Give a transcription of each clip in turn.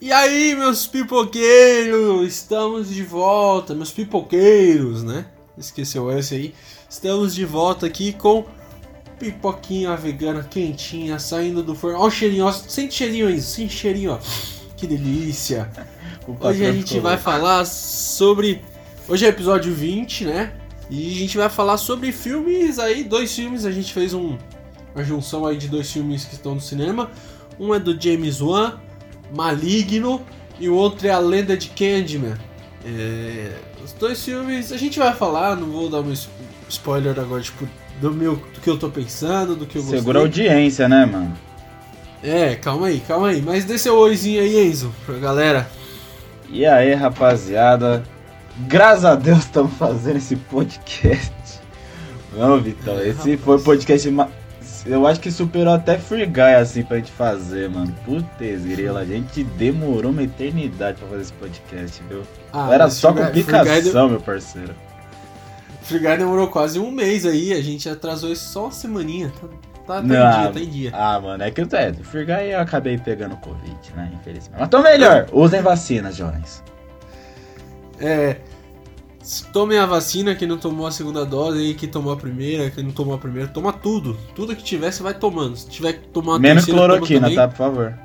E aí, meus pipoqueiros, estamos de volta, meus pipoqueiros, né? Esqueceu esse aí. Estamos de volta aqui com pipoquinha vegana quentinha saindo do forno. Ó o cheirinho, ó, sente cheirinho aí, sente cheirinho, ó. Que delícia. Hoje a gente vai falar sobre. Hoje é episódio 20, né? E a gente vai falar sobre filmes aí, dois filmes. A gente fez um, uma junção aí de dois filmes que estão no cinema. Um é do James Wan, Maligno, e o outro é A Lenda de Candyman. É, os dois filmes a gente vai falar, não vou dar um spoiler agora, tipo, do meu do que eu tô pensando, do que eu gostei. Segura a audiência, né, mano? É, calma aí, calma aí. Mas dê seu oizinho aí, Enzo, pra galera. E aí, rapaziada? Graças a Deus estamos fazendo esse podcast. Não, Vitão, É, esse rapaz. foi o podcast. Eu acho que superou até Free Guy assim pra gente fazer, mano. Putz, grila, a gente demorou uma eternidade pra fazer esse podcast, viu? Ah, Era só Free complicação, Guy, meu parceiro. Free Guy demorou quase um mês aí, a gente atrasou isso só uma semaninha. Tá, tá, tá em Não, dia, tá em dia. Ah, mano, é que é, do Free Guy eu acabei pegando Covid, né? Infelizmente. Mas tô melhor, usem vacinas, jovens. É. Tomem a vacina, quem não tomou a segunda dose aí, quem tomou a primeira, quem não tomou a primeira, toma tudo. Tudo que tiver, você vai tomando. Se tiver que tomar uma Menos terceira, cloroquina, tá? Por favor.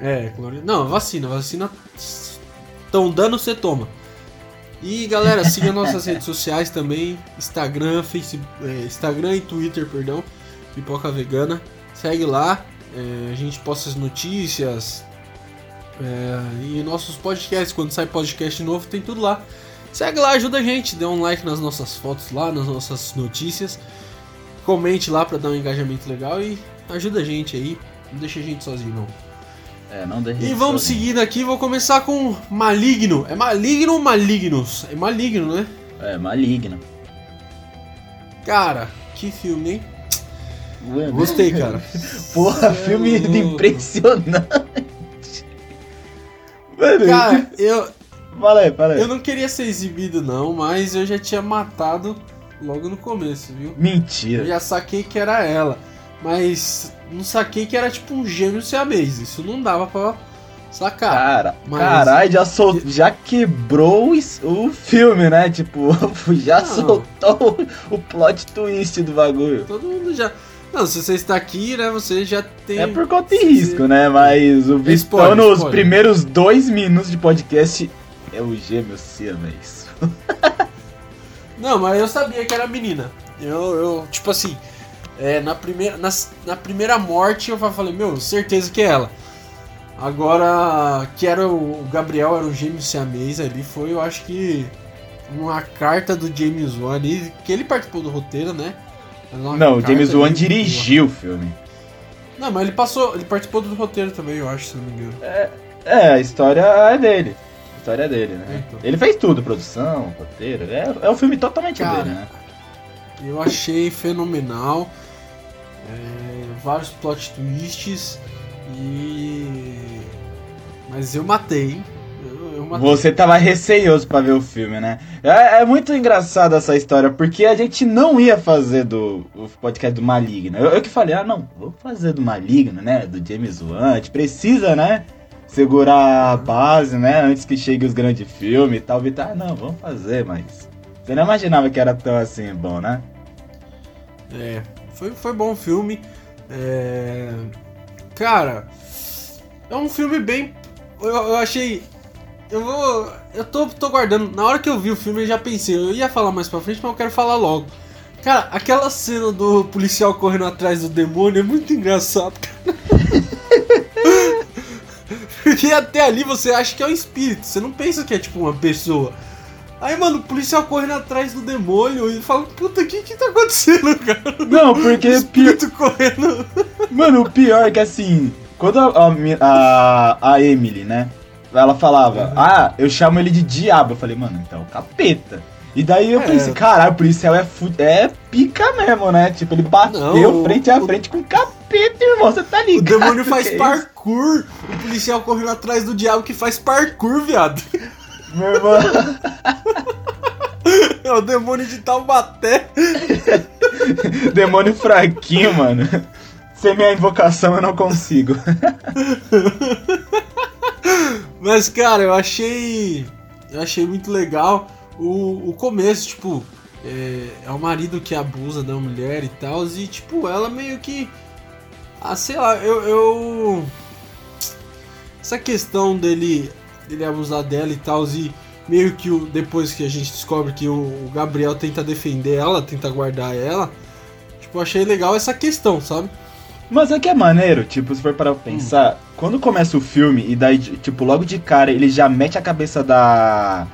É, cloro... Não, vacina, vacina. Estão dando, você toma. E galera, siga nossas redes sociais também: Instagram, Facebook, Instagram e Twitter, perdão. Pipoca Vegana. Segue lá. é, a gente posta as notícias. é, e nossos podcasts. Quando sai podcast novo, tem tudo lá. Segue lá, ajuda a gente. Dê um like nas nossas fotos lá, nas nossas notícias. Comente lá pra dar um engajamento legal e ajuda a gente aí. Não deixa a gente sozinho, não. É, não deixe E vamos seguindo aqui, vou começar com Maligno. É Maligno ou Malignos? É Maligno, né? É, maligno. Cara, que filme, hein? Gostei, cara. Porra, é filme impressionante. Mano, Cara, eu, fala aí, fala aí. eu não queria ser exibido, não, mas eu já tinha matado logo no começo, viu? Eu Mentira. já saquei que era ela, mas não saquei que era tipo um gêmeo siamês. Isso não dava pra sacar. Cara, Mas- caralho, já, sol... já quebrou o filme, né? Tipo, já Não. soltou o, plot twist do bagulho. Todo mundo já. Não, se você está aqui, né? Você já tem. É por conta de risco, né? Mas o Vitão, Spoiler, nos spoiler. primeiros dois minutos de podcast, é o gêmeo siamês. Não, mas eu sabia que era menina. Eu, eu tipo assim, é, na, primeira, na, na primeira morte eu falei, meu, certeza que é ela. Agora, que era o o Gabriel, era o gêmeo siamês ali, foi, eu acho que, uma carta do James Wan ali, que ele participou do roteiro, né? Não, o James Wan dirigiu o filme. Não, mas ele passou, ele participou do roteiro também, eu acho, se não me engano. É, a história é dele. História dele, né? Então. Ele fez tudo, produção, roteiro. É, é um filme totalmente Cara, dele, né? Eu achei fenomenal. é, vários plot twists. E. Mas eu matei, hein? Você tava receioso pra ver o filme, né? É, é muito engraçado essa história, porque a gente não ia fazer do o podcast do Maligno. Eu, eu que falei, ah, não, vou fazer do Maligno, né? Do James Wan. A gente precisa, né? Segurar a base, né? Antes que chegue os grandes filmes e tal. Vitor, ah, não, vamos fazer, mas. Você não imaginava que era tão assim bom, né? É, foi, foi bom o filme. É, Cara, é um filme bem. Eu, eu achei. Eu vou. Eu tô, tô guardando. Na hora que eu vi o filme, eu já pensei. Eu ia falar mais pra frente, mas eu quero falar logo. Cara, aquela cena do policial correndo atrás do demônio é muito engraçado, cara. Porque até ali você acha que é um espírito, você não pensa que é tipo uma pessoa. Aí, mano, o policial correndo atrás do demônio e fala, puta, o que que tá acontecendo, cara? Não, porque O espírito correndo. Mano, o pior é que assim, quando a, a, a, Emily, né? Ela falava, Uhum. ah, eu chamo ele de diabo. Eu falei, mano, então capeta. E daí eu É. pensei, caralho, o policial é, é pica mesmo, né? Tipo, ele bateu Não, frente a o- frente com o capeta, irmão. Você tá O ligado? demônio faz é parkour. O policial correndo atrás do diabo que faz parkour, viado. Meu irmão. É o demônio de Taubaté. Demônio fraquinho, mano. Sem minha invocação eu não consigo. Mas, cara, eu achei. Eu achei muito legal o, o começo, tipo. É, é o marido que abusa da mulher e tal. E, tipo, ela meio que. Ah, sei lá, eu. eu... Essa questão dele, dele abusar dela e tal. E meio que o, depois que a gente descobre que o, o Gabriel tenta defender ela, tenta guardar ela. Tipo, achei legal essa questão, sabe? Mas é que é maneiro, tipo, se for para pensar, hum. quando começa o filme e daí, tipo, logo de cara ele já mete a cabeça da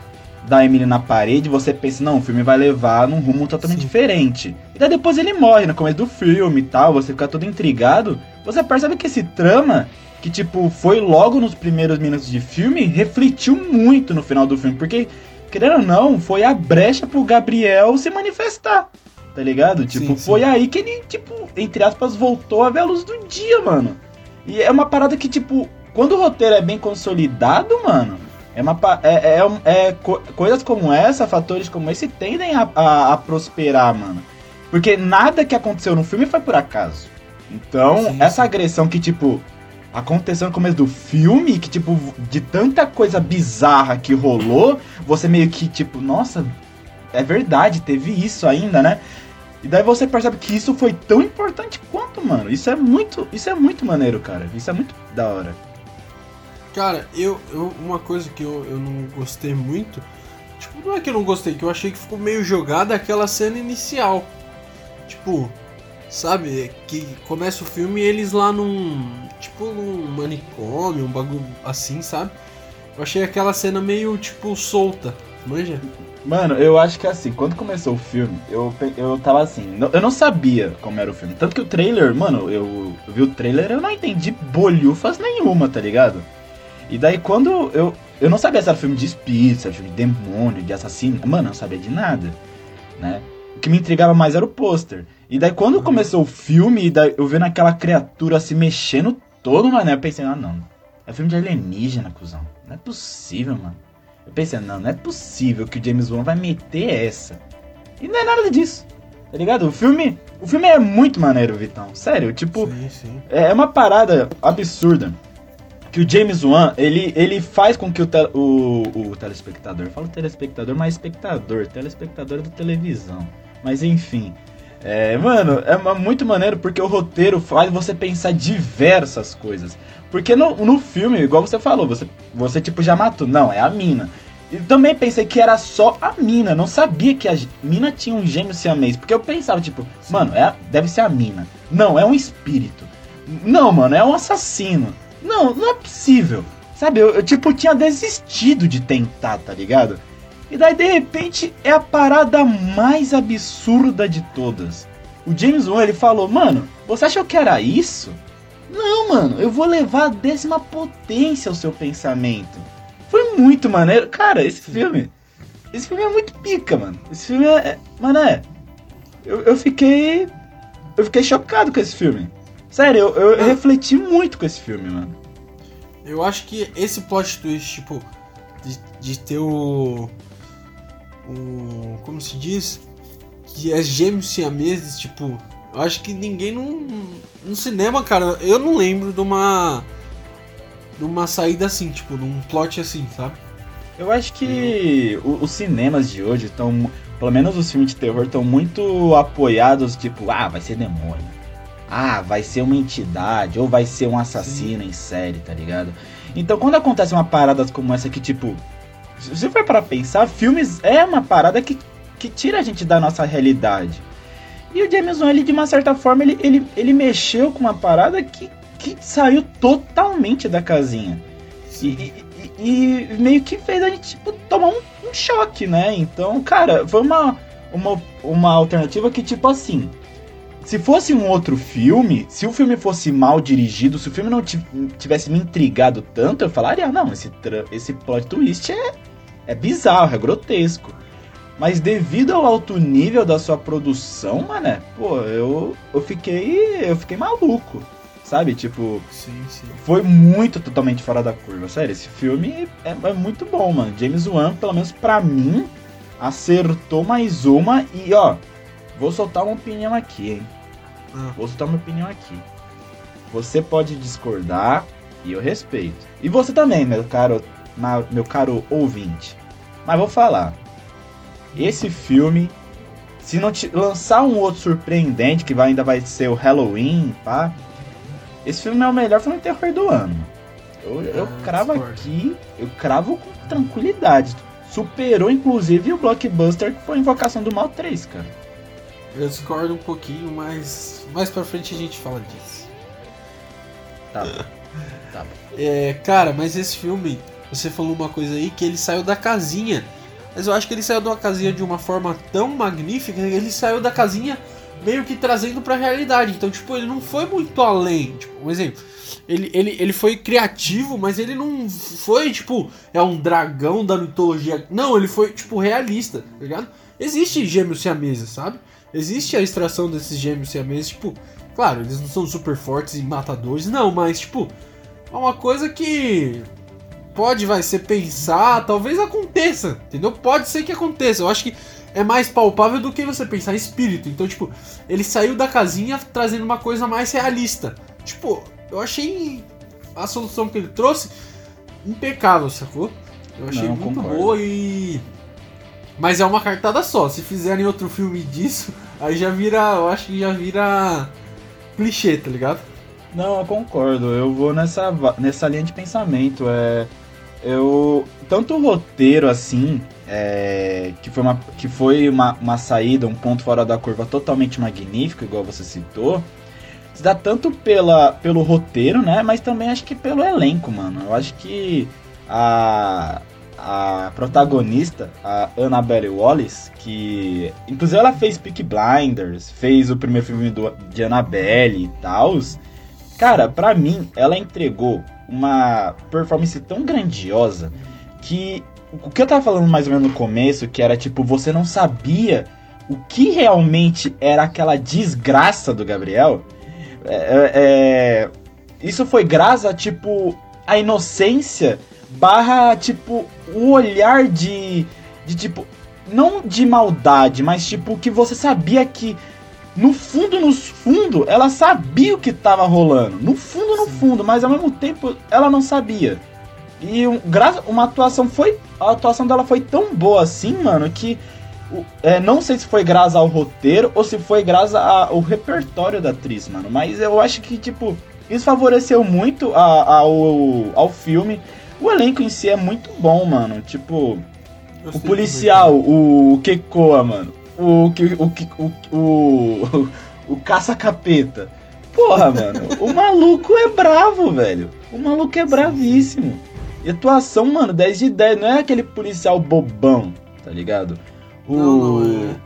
da Emily na parede, você pensa, não, o filme vai levar num rumo totalmente Sim. diferente. E daí depois ele morre no começo do filme e tal, você fica todo intrigado. Você percebe que esse trama, que tipo, foi logo nos primeiros minutos de filme, refletiu muito no final do filme, porque, querendo ou não, foi a brecha pro Gabriel se manifestar tá ligado? Tipo, sim, foi aí que ele, tipo, entre aspas, voltou a ver a luz do dia, mano. E é uma parada que, tipo, quando o roteiro é bem consolidado, mano, é uma é, é, é co coisas como essa, fatores como esse, tendem a, a, a, prosperar, mano. Porque nada que aconteceu no filme foi por acaso. Então, sim, essa sim. agressão que, tipo, aconteceu no começo do filme, que, tipo, de tanta coisa bizarra que rolou, você meio que, tipo, nossa, é verdade, teve isso ainda, né? E daí você percebe que isso foi tão importante quanto, mano. Isso é muito, isso é muito maneiro, cara. Isso é muito da hora. Cara, eu, eu uma coisa que eu, eu não gostei muito, tipo, não é que eu não gostei, que eu achei que ficou meio jogada aquela cena inicial. Tipo, sabe, que começa o filme e eles lá num, tipo, num manicômio, um bagulho assim, sabe? Eu achei aquela cena meio, tipo, solta, manja? Mano, eu acho que assim, quando começou o filme, eu, eu tava assim, eu não sabia como era o filme. Tanto que o trailer, mano, eu, eu vi o trailer eu não entendi bolhufas nenhuma, tá ligado? E daí quando eu. Eu não sabia se era filme de espírito, se era filme de demônio, de assassino. Mano, eu não sabia de nada, né? O que me intrigava mais era o pôster. E daí quando uhum. começou o filme, e daí eu vendo aquela criatura se mexendo todo, mano, eu pensei, ah não. É filme de alienígena, cuzão. Não é possível, mano. Eu pensei, não, não é possível que o James Wan vai meter essa. E não é nada disso. Tá ligado? O filme. O filme é muito maneiro, Vitão. Sério, tipo. Sim, sim. É uma parada absurda. Que o James Wan, ele, ele faz com que o, te, o, o telespectador. Eu falo telespectador, mas espectador. Telespectador da televisão. Mas enfim. É, mano, é muito maneiro porque o roteiro faz você pensar diversas coisas. Porque no, no filme, igual você falou, você, você tipo já matou. Não, é a mina. E também pensei que era só a mina. Não sabia que a mina tinha um gêmeo siamês. Porque eu pensava, tipo, mano, é, deve ser a mina. Não, é um espírito. Não, mano, é um assassino. Não, não é possível. Sabe, eu, eu tipo tinha desistido de tentar, tá ligado? E daí de repente é a parada mais absurda de todas. O James Wan ele falou, mano, você achou que era isso? Não, mano, eu vou levar a décima potência ao seu pensamento. Foi muito maneiro. Cara, esse filme. Esse filme é muito pica, mano. Esse filme é. é mano, é. Eu, eu fiquei. Eu fiquei chocado com esse filme. Sério, eu, eu, eu refleti muito com esse filme, mano. Eu acho que esse plot twist, tipo, de, de ter o. O. Como se diz? Que é gêmeos siameses, tipo, eu acho que ninguém no, no cinema, cara, eu não lembro de uma. de uma saída assim, tipo, de um plot assim, sabe? Eu acho que os cinemas de hoje estão. Pelo menos os filmes de terror estão muito apoiados, tipo, ah, vai ser demônio. Ah, vai ser uma entidade, ou vai ser um assassino Sim. em série, tá ligado? Então quando acontece uma parada como essa que, tipo. Se você for para pensar, filmes é uma parada que, que tira a gente da nossa realidade. E o James Wan, ele, de uma certa forma, ele, ele, ele mexeu com uma parada que, que saiu totalmente da casinha. E, e, e, meio que fez a gente tipo, tomar um, um, choque, né? Então, cara, foi uma, uma, uma alternativa que, tipo assim. Se fosse um outro filme, se o filme fosse mal dirigido, se o filme não tivesse me intrigado tanto, eu falaria, não, esse, esse plot twist é, é bizarro, é grotesco. Mas devido ao alto nível da sua produção, mané, pô, eu, eu fiquei. Eu fiquei maluco. Sabe? Tipo. Sim, sim. Foi muito totalmente fora da curva. Sério, esse filme é, é muito bom, mano. James Wan, pelo menos pra mim, acertou mais uma e, ó, vou soltar uma opinião aqui, hein? Ah. Vou soltar uma opinião aqui. Você pode discordar e eu respeito. E você também, meu caro meu caro ouvinte. Mas vou falar. Esse filme, se não te lançar um outro surpreendente, que vai, ainda vai ser o Halloween, pá. Esse filme é o melhor filme de terror do ano. Eu, eu Ah, cravo aqui, eu cravo com tranquilidade. Superou, inclusive, o blockbuster que foi Invocação do Mal 3, cara. Eu discordo um pouquinho, mas mais pra frente a gente fala disso. Tá bom. Tá bom. É, cara, mas esse filme, você falou uma coisa aí que ele saiu da casinha. Mas eu acho que ele saiu da casinha de uma forma tão magnífica que ele saiu da casinha meio que trazendo pra realidade. Então, tipo, ele não foi muito além. Tipo, um exemplo. Ele, ele, ele foi criativo, mas ele não foi, tipo, é um dragão da mitologia. Não, ele foi, tipo, realista, tá ligado? Existe gêmeos siameses, sabe? Existe a extração desses gêmeos siameses, tipo, claro, eles não são super fortes e matadores, não, mas, tipo, é uma coisa que pode, vai ser pensar, talvez aconteça, entendeu? Pode ser que aconteça. Eu acho que é mais palpável do que você pensar em espírito. Então, tipo, ele saiu da casinha trazendo uma coisa mais realista. Tipo, eu achei a solução que ele trouxe impecável, sacou? Eu achei Não, muito concordo. boa e. Mas é uma cartada só. Se fizerem outro filme disso, aí já vira. Eu acho que já vira clichê, tá ligado? Não, eu concordo. Eu vou nessa, nessa linha de pensamento. É, eu tanto o roteiro assim, é, que foi, uma, que foi uma, uma saída, um ponto fora da curva totalmente magnífico, igual você citou. Se dá tanto pela, pelo roteiro, né? Mas também acho que pelo elenco, mano. Eu acho que a, a protagonista, a Annabelle Wallis, que inclusive ela fez Peak Blinders, fez o primeiro filme do, de Annabelle e tal. Cara, pra mim, ela entregou uma performance tão grandiosa que o que eu tava falando mais ou menos no começo, que era tipo, você não sabia o que realmente era aquela desgraça do Gabriel. É, é, é, isso foi graças tipo, a inocência barra, tipo, o olhar de, de, tipo, não de maldade, mas, tipo, que você sabia que no fundo, no fundo, ela sabia o que tava rolando. No fundo, no Sim. fundo, mas ao mesmo tempo ela não sabia. E um, uma atuação foi. A atuação dela foi tão boa assim, mano, que. é, não sei se foi graças ao roteiro ou se foi graças a- ao repertório da atriz, mano. Mas eu acho que, tipo, isso favoreceu muito a- ao, ao filme. O elenco em si é muito bom, mano. Tipo, o policial, o Kekoa, mano. O que o, que- o, o, o caça-capeta. Porra, mano. O maluco é bravo, velho. O maluco é bravíssimo. E atuação, mano, 10 de 10. Não é aquele policial bobão, tá ligado? O, Não, não, é.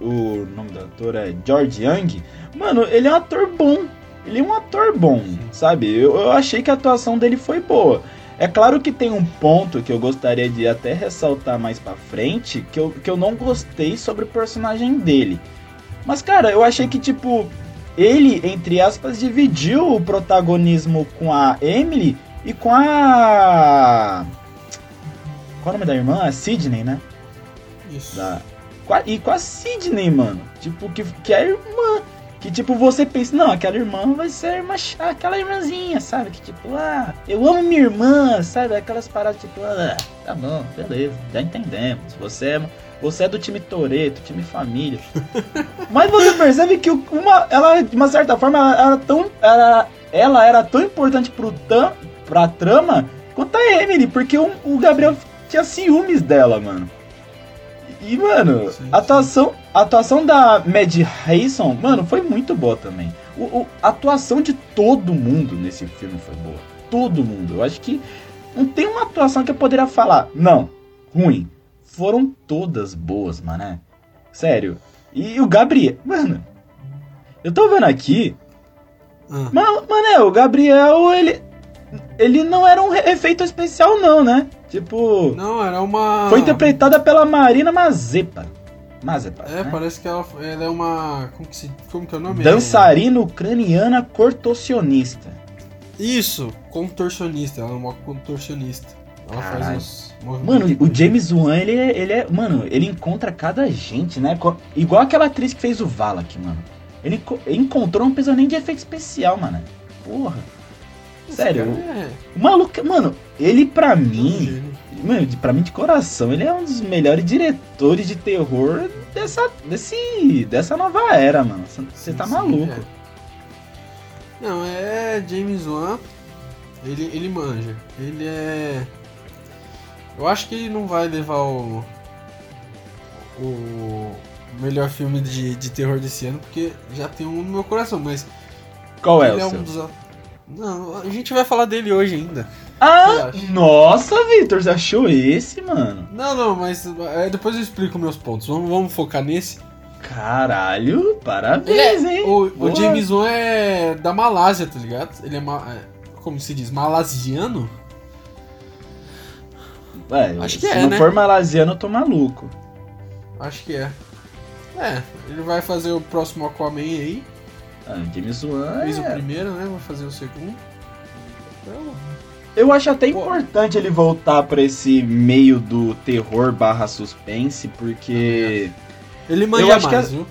o, o nome do ator é George Young. Mano, ele é um ator bom. Ele é um ator bom, sabe? Eu, eu achei que a atuação dele foi boa. É claro que tem um ponto que eu gostaria de até ressaltar mais pra frente, que eu, que eu não gostei sobre o personagem dele. Mas, cara, eu achei que, tipo, ele, entre aspas, dividiu o protagonismo com a Emily e com a. Qual é o nome da irmã? A Sidney, né? Isso. Da... E com a Sidney, mano. Tipo, que, que é a irmã. Que tipo, você pensa, não, aquela irmã vai ser irmã aquela irmãzinha, sabe? Que tipo, ah, eu amo minha irmã, sabe? Aquelas paradas tipo, ah, tá bom, beleza, já entendemos. Você é, você é do time Toreto, time família. Mas você percebe que uma, ela, de uma certa forma, ela era tão. Era, ela era tão importante pro tam, pra trama quanto a Emily, porque o, o Gabriel tinha ciúmes dela, mano. E, mano, Sim, a atuação, a atuação da Mad Hayson, mano, foi muito boa também. O, o- a atuação de todo mundo nesse filme foi boa. Todo mundo. Eu acho que não tem uma atuação que eu poderia falar. Não, ruim. Foram todas boas, mané. Sério. E o Gabriel. Mano, eu tô vendo aqui. Ah, Mano, mané, o Gabriel, ele. Ele não era um efeito especial, não, né? Tipo. Não, era uma. Foi interpretada pela Marina Mazepa. Mazepa. É, né? parece que ela, ela é uma. Como que, se, como que é o nome? Dançarina ucraniana contorcionista. Isso, contorcionista. Ela é uma contorcionista. Ela Caralho. faz movimentos. Mano, o James Wan, ele é, ele é. Mano, ele encontra cada gente, né? Igual aquela atriz que fez o Valak, mano. Ele, enco- ele encontrou, não precisa nem de efeito especial, mano. Porra. Sério, é o maluco. Mano, ele pra um mim. mano, pra mim de coração, ele é um dos melhores diretores de terror dessa, desse, dessa nova era, mano. Você tá sim, maluco. É. Não, é James Wan, ele, ele manja. Ele é. Eu acho que ele não vai levar o. O melhor filme de, de terror desse ano, porque já tem um no meu coração, mas. Qual é o é seu? Um dos... Não, a gente vai falar dele hoje ainda. Ah, nossa, Victor, você achou esse, mano? Não, não, mas é, depois eu explico meus pontos. Vamos, vamos focar nesse. Caralho, parabéns, é, hein? O, o, James Wan é da Malásia, tá ligado? Ele é, é como se diz, malasiano? É, Acho que se é, não né? for malasiano, eu tô maluco. Acho que é. É, ele vai fazer o próximo Aquaman aí. Ah, James Wan. Fez é... o primeiro, né? Vai fazer o segundo. Então, eu acho até Pô. importante ele voltar para esse meio do terror barra suspense, porque. Ele manja mais, que... viu?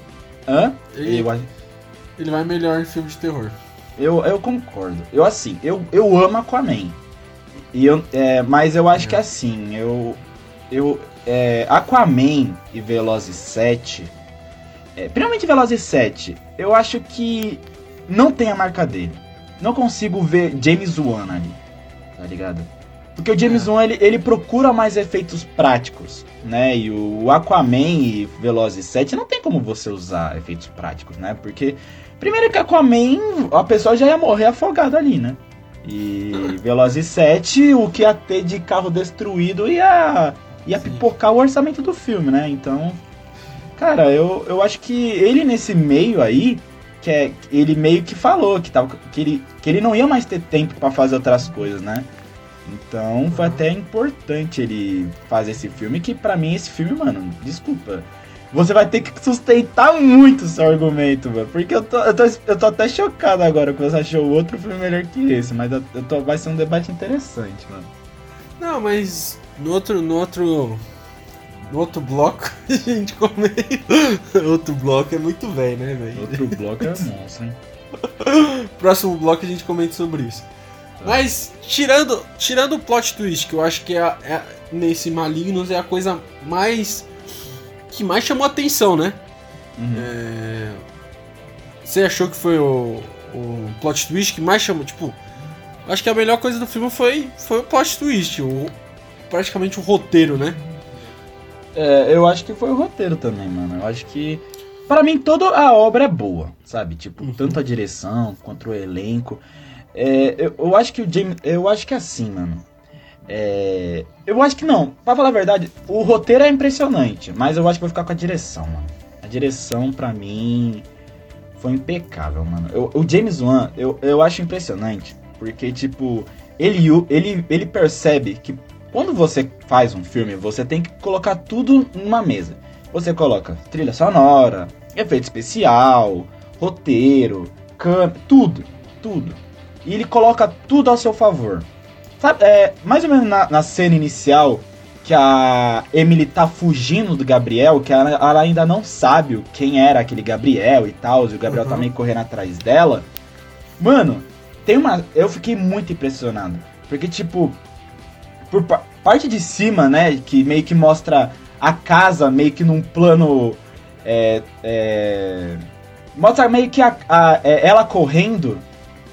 Hã? Ele, eu... ele vai melhor em filme de terror. Eu, eu concordo. Eu assim, eu, eu amo Aquaman. E eu, é, mas eu acho é. que assim, eu. Eu. É, Aquaman e Velozes 7 é, principalmente Velozes 7, eu acho que não tem a marca dele. Não consigo ver James Wan ali, tá ligado? Porque o James é. Wan, ele, ele procura mais efeitos práticos, né? E o Aquaman e Velozes 7 não tem como você usar efeitos práticos, né? Porque, primeiro que Aquaman, a pessoa já ia morrer afogada ali, né? E Velozes 7, o que ia ter de carro destruído ia, ia pipocar o orçamento do filme, né? Então, Cara, eu, eu acho que ele nesse meio aí, que é, ele meio que falou que, tava, que, ele, que ele não ia mais ter tempo para fazer outras coisas, né? Então foi até importante ele fazer esse filme, que para mim esse filme, mano, desculpa. Você vai ter que sustentar muito seu argumento, mano. Porque eu tô, eu tô, eu tô até chocado agora que você achou outro filme melhor que esse. Mas eu tô, vai ser um debate interessante, mano. Não, mas no outro, no outro no outro bloco a gente comenta. outro bloco é muito velho, né, velho? Outro bloco é monstro, hein? Próximo bloco a gente comenta sobre isso. Tá. Mas, tirando, tirando o plot twist, que eu acho que é, é, nesse Malignos é a coisa mais. que mais chamou atenção, né? Uhum. É, você achou que foi o, o plot twist que mais chamou? Tipo, acho que a melhor coisa do filme foi, foi o plot twist, o, praticamente o roteiro, né? É, eu acho que foi o roteiro também, mano. Eu acho que. para mim, toda a obra é boa, sabe? Tipo, uhum. tanto a direção quanto o elenco. É, eu, eu, acho que o James. Eu acho que é assim, mano. É, eu acho que não. Pra falar a verdade, o roteiro é impressionante, mas eu acho que vou ficar com a direção, mano. A direção, pra mim, foi impecável, mano. Eu, o James Wan, eu, eu acho impressionante, porque, tipo, ele, ele, ele percebe que quando você faz um filme, você tem que colocar tudo numa mesa. Você coloca trilha sonora, efeito especial, roteiro, câmera, tudo, tudo. E ele coloca tudo ao seu favor. Sabe, é, mais ou menos na, na cena inicial, que a Emily tá fugindo do Gabriel, que ela, ela, ainda não sabe quem era aquele Gabriel e tal, e o Gabriel uhum. tá meio correndo atrás dela. Mano, tem uma. Eu fiquei muito impressionado. Porque, tipo, por parte de cima, né, que meio que mostra a casa meio que num plano é, é, mostra meio que a, a é, ela correndo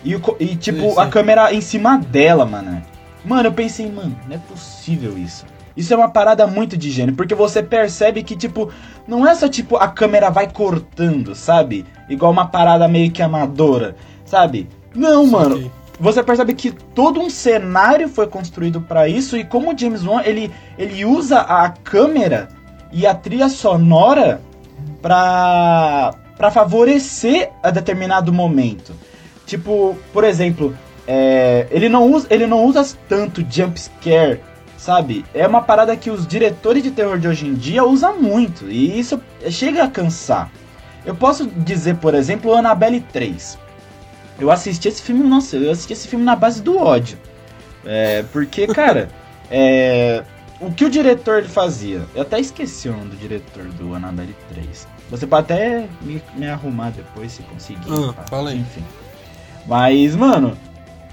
e, e tipo sim. a câmera em cima dela, mano. Mano, eu pensei, mano, não é possível isso. Isso é uma parada muito de gênio, porque você percebe que, tipo, não é só tipo a câmera vai cortando, sabe? Igual uma parada meio que amadora, sabe? Não, Sim, mano você percebe que todo um cenário foi construído para isso e como o James Wan ele, ele usa a câmera e a trilha sonora para para favorecer a determinado momento. Tipo, por exemplo, é, ele não usa ele não usa tanto jump scare, sabe? É uma parada que os diretores de terror de hoje em dia usam muito e isso chega a cansar. Eu posso dizer, por exemplo, Annabelle 3. Eu assisti esse filme, nossa, eu assisti esse filme na base do ódio. É, porque, cara, é, o que o diretor fazia? Eu até esqueci o nome do diretor do Annabelle 3. Você pode até me, me arrumar depois se conseguir. Ah, fala aí. Enfim. Mas, mano,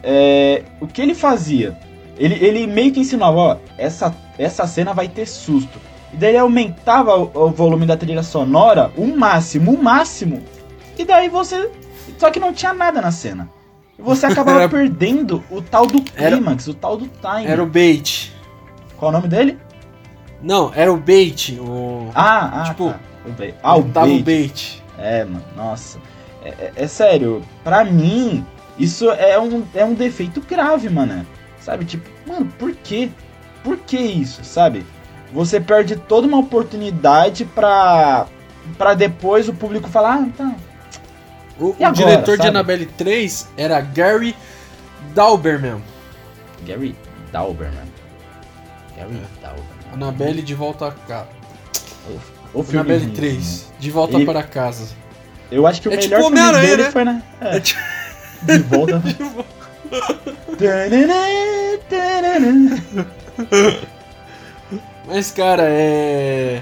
é, o que ele fazia? Ele, ele meio que ensinava, ó, essa, essa cena vai ter susto. E daí ele aumentava o, o volume da trilha sonora, o máximo, o máximo. E daí você. Só que não tinha nada na cena. Você acabava Era- perdendo o tal do Era- clímax, o tal do time. Era o bait. Qual o nome dele? Não, era o bait. O... Ah, ah, Tipo, tá. O bait. Ah, o tava bait. bait. É, mano, nossa. É, é- é sério, pra mim, isso é um, é um defeito grave, mano. Sabe, tipo, mano, por quê? Por que isso, sabe? Você perde toda uma oportunidade pra, pra depois o público falar, ah, tá. O, o diretor de sabe? Annabelle 3 era Gary Dauberman. Gary Dauberman. Gary É. Dauberman. Annabelle de volta a casa. O filme Annabelle ruim, 3, né? de volta Ele- para casa. Eu acho que o É melhor tipo filme dele né? foi, né? É, É tipo- de volta. Mas, cara, é.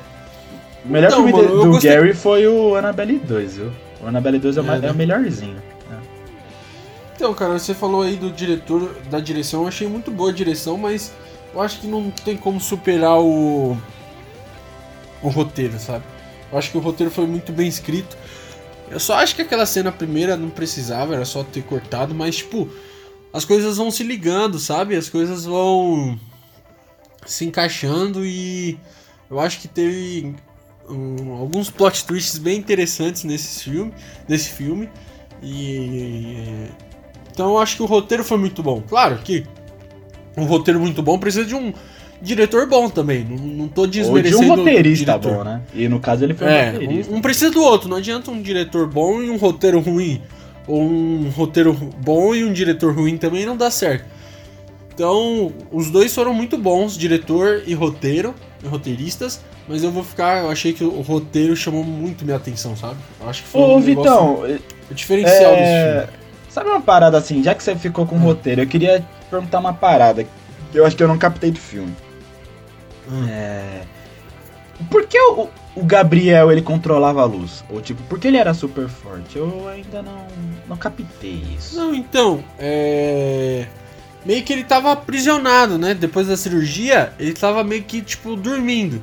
O melhor Então, filme mano, de- do gostei- Gary foi o Annabelle 2, viu? O Annabelle 2 é, o É, ma- né? é o melhorzinho. Então, cara, você falou aí do diretor, da direção, eu achei muito boa a direção, mas eu acho que não tem como superar o. o roteiro, sabe? Eu acho que o roteiro foi muito bem escrito. Eu só acho que aquela cena primeira não precisava, era só ter cortado, mas, tipo, as coisas vão se ligando, sabe? As coisas vão se encaixando e eu acho que teve um, alguns plot twists bem interessantes nesse filme, nesse filme. E então eu acho que o roteiro foi muito bom. Claro que um roteiro muito bom precisa de um diretor bom também. Não, não tô Ou de desmerecendo um roteirista bom, né? E no caso ele foi um É, roteirista. um, um precisa do outro. Não adianta um diretor bom e um roteiro ruim. Ou um roteiro bom e um diretor ruim também não dá certo. Então, os dois foram muito bons, diretor e roteiro, e roteiristas. Mas eu vou ficar, eu achei que o roteiro chamou muito minha atenção, sabe? Eu acho que foi Ô, um negócio- Vitão, o diferencial desse é... filme. sabe uma parada assim, já que você ficou com o roteiro, eu queria te perguntar uma parada que eu acho que eu não captei do filme. Hum. É... Por que o, o Gabriel ele controlava a luz? Ou tipo, por que ele era super forte? Eu ainda não, não captei isso. Não, então, é. Meio que ele tava aprisionado, né? Depois da cirurgia, ele tava meio que, tipo, dormindo.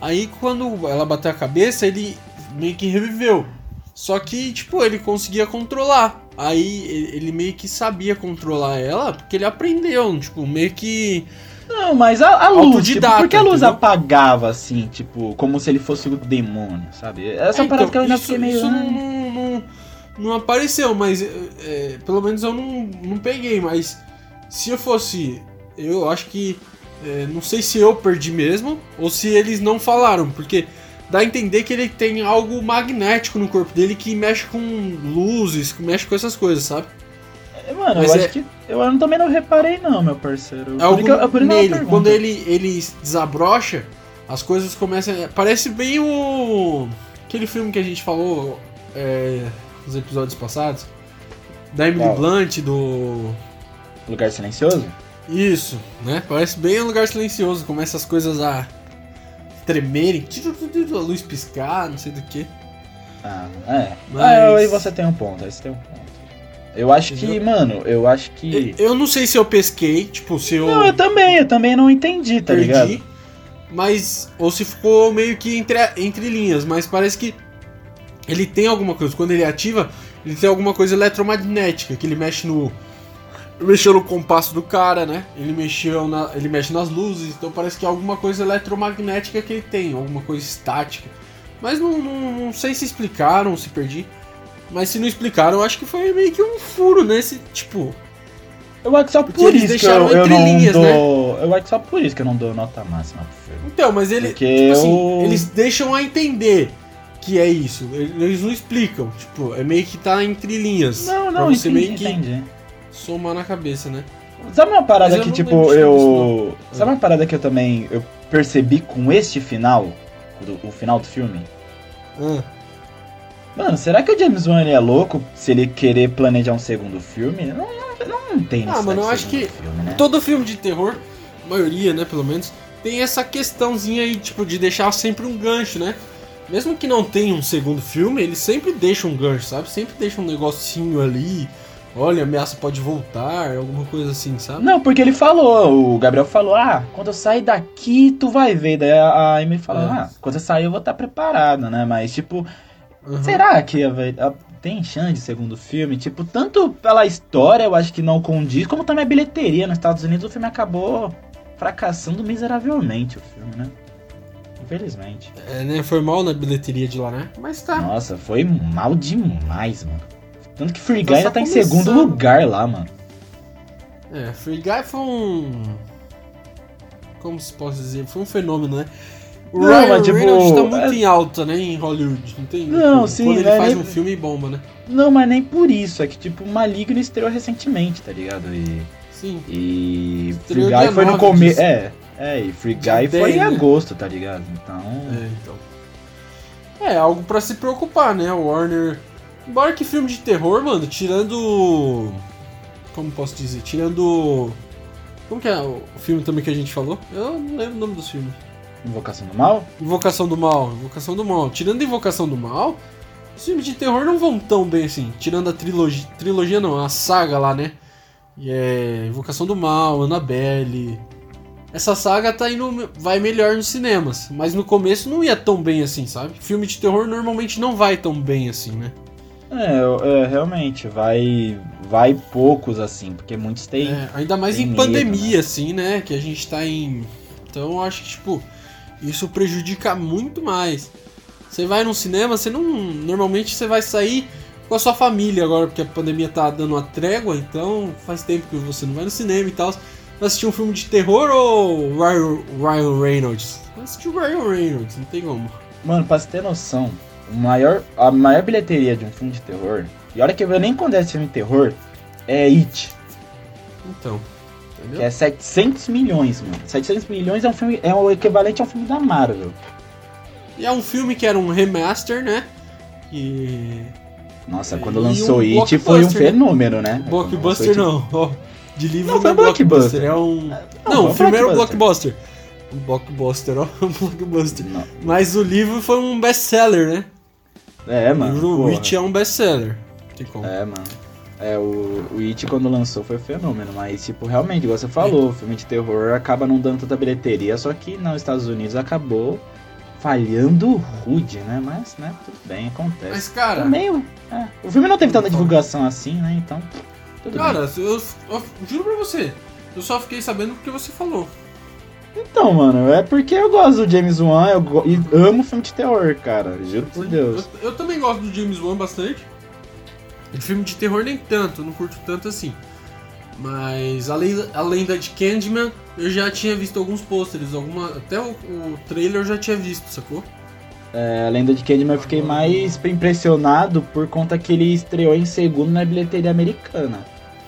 Aí quando ela bateu a cabeça, ele meio que reviveu. Só que, tipo, ele conseguia controlar. Aí ele meio que sabia controlar ela, porque ele aprendeu, tipo, meio que. Não, mas a, a luz, tipo, Autodidata, por que a luz entendeu? apagava assim, tipo, como se ele fosse o demônio, sabe? Essa É, parada então, que eu ainda isso, fiquei meio. isso não, não, não, não apareceu, mas é, é, pelo menos eu não, não peguei. Mas se eu fosse, eu acho que. é, não sei se eu perdi mesmo ou se eles não falaram, porque dá a entender que ele tem algo magnético no corpo dele que mexe com luzes, que mexe com essas coisas, sabe? É, Mano, Mas eu é- acho que. Eu também não reparei, não, meu parceiro. É algo eu- por eu nele. Quando ele, ele desabrocha, as coisas começam. a- Parece bem o. aquele filme que a gente falou é, nos episódios passados. Da Emily? Blunt, do. Lugar silencioso? Isso, né? Parece bem um lugar silencioso. Começa as coisas a tremerem, a luz piscar, não sei do que. Ah, é. Mas- Ah, aí você tem um ponto, aí você tem um ponto. Eu acho que, mano, eu acho que. Eu não sei se eu pesquei, tipo, se eu. Não, eu também, eu também não entendi, tá perdi, ligado? mas ou se ficou meio que entre, entre linhas, mas parece que ele tem alguma coisa. Quando ele ativa, ele tem alguma coisa eletromagnética que ele mexe no mexeu no compasso do cara, né? Ele mexeu na, ele mexe nas luzes, então parece que é alguma coisa eletromagnética que ele tem, alguma coisa estática. Mas não, não, não sei se explicaram, se perdi. Mas se não explicaram, eu acho que foi meio que um furo nesse, tipo, Eu acho que só por isso que eu, eu não linhas, dou. Eu acho que só por isso que eu não dou nota máxima pro filme. Então, mas ele, Porque tipo assim, eu- eles deixam a entender que é isso. Eles não explicam. Tipo, é meio que tá entre linhas. Não, não, entendi, meio que entendi. Somar na cabeça, né? Sabe uma parada que, tipo, disso, eu. não. Sabe uma parada que eu também eu percebi com este final? do- o final do filme? Ah, Mano, será que o James Wan ele é louco se ele querer planejar um segundo filme? Não, não, não tem Ah, mano, eu acho que filme, né? Todo filme de terror, maioria, né, pelo menos, tem essa questãozinha aí, tipo, de deixar sempre um gancho, né? Mesmo que não tenha um segundo filme, eles sempre deixam um gancho, sabe? Sempre deixam um negocinho ali, olha, ameaça pode voltar, alguma coisa assim, sabe? Não, porque ele falou, o Gabriel falou, ah, quando eu sair daqui, tu vai ver. Daí a Amy falou, É. ah, quando eu sair eu vou estar preparado, né? Mas, tipo, Uhum. será que a- a- tem chance de segundo filme? Tipo, tanto pela história eu acho que não condiz, como também a bilheteria nos Estados Unidos, o filme acabou fracassando miseravelmente, o filme, né? Infelizmente. É, né? Foi mal na bilheteria de lá, né? Mas tá. Nossa, foi mal demais, mano. Tanto que Free Tá Guy só ainda tá em começando. segundo lugar lá, mano. É, Free Guy foi um. Como se posso dizer? Foi um fenômeno, né? O Não, Ryan mas, tipo, Reynolds tá muito é- em alta, né? Em Hollywood. Não tem. Não, como. sim, Quando ele né, faz nem- um filme bomba, né? Não, mas nem por isso. É que, tipo, Maligno estreou recentemente, tá ligado? E. Sim. E. Free Estreou Guy dia foi no 9 começo. É, é, e Free Guy foi 10, em né? agosto, tá ligado? Então. É, então. É, algo pra se preocupar, né? O Warner. Embora que filme de terror, mano, tirando. Como posso dizer? Tirando. Como que é o filme também que a gente falou? Eu não lembro o nome dos filmes. Invocação do Mal? Invocação do Mal, Invocação do Mal. Tirando Invocação do Mal, os filmes de terror não vão tão bem assim. Tirando a trilogia. Trilogia não, a saga lá, né? E é. Invocação do Mal, Annabelle. Essa saga tá indo. vai melhor nos cinemas. Mas no começo não ia tão bem assim, sabe? Filme de terror normalmente não vai tão bem assim, né? É, é, realmente, vai. Vai poucos assim, porque muitos têm. É, ainda mais em medo, pandemia, assim, né? Que a gente tá em. Então eu acho que, tipo, isso prejudica muito mais. Você vai num cinema, você não. Normalmente você vai sair com a sua família agora, porque a pandemia tá dando uma trégua, então faz tempo que você não vai no cinema e tal. Vai assistir um filme de terror ou Ryan, Ryan Reynolds? Vai assistir o Ryan Reynolds, não tem como. Mano, pra você ter noção, maior, a maior bilheteria de um filme de terror, e olha que eu nem quando é filme de terror, é It, Então. que Entendeu? é 700 milhões, mano. 700 milhões é um filme, é o equivalente a um filme da Marvel. E é um filme que era um remaster, né? Que. Nossa, E quando um lançou It foi um né? fenômeno, né? Blockbuster não. De livro Não, não, foi é um blockbuster, blockbuster. é um. Não, Não, foi o um filme era um blockbuster. Um blockbuster, ó. Um blockbuster. Não. Mas o livro foi um best-seller, né? É, o mano. livro porra. Witch é um best-seller. Tem como. É, mano. É, o, o It quando lançou foi fenômeno, mas, tipo, realmente, igual você falou, filme de terror acaba não dando tanta bilheteria, só que nos Estados Unidos acabou falhando rude, né? Mas, né, tudo bem, acontece. Mas, cara, Também, é, o filme não teve tanta divulgação assim, né? Então, tudo bem. cara, eu, eu juro pra você, eu só fiquei sabendo porque você falou. Então, mano, é porque eu gosto do James Wan eu go- e amo filme de terror, cara. Juro por Deus. Eu, eu também gosto do James Wan bastante. De filme de terror nem tanto, não curto tanto assim. Mas a lenda, a lenda de Candyman, eu já tinha visto alguns pôsteres, alguma, até o, o trailer eu já tinha visto, sacou? É, a lenda de Candyman eu fiquei mais impressionado por conta que ele estreou em segundo na bilheteria americana.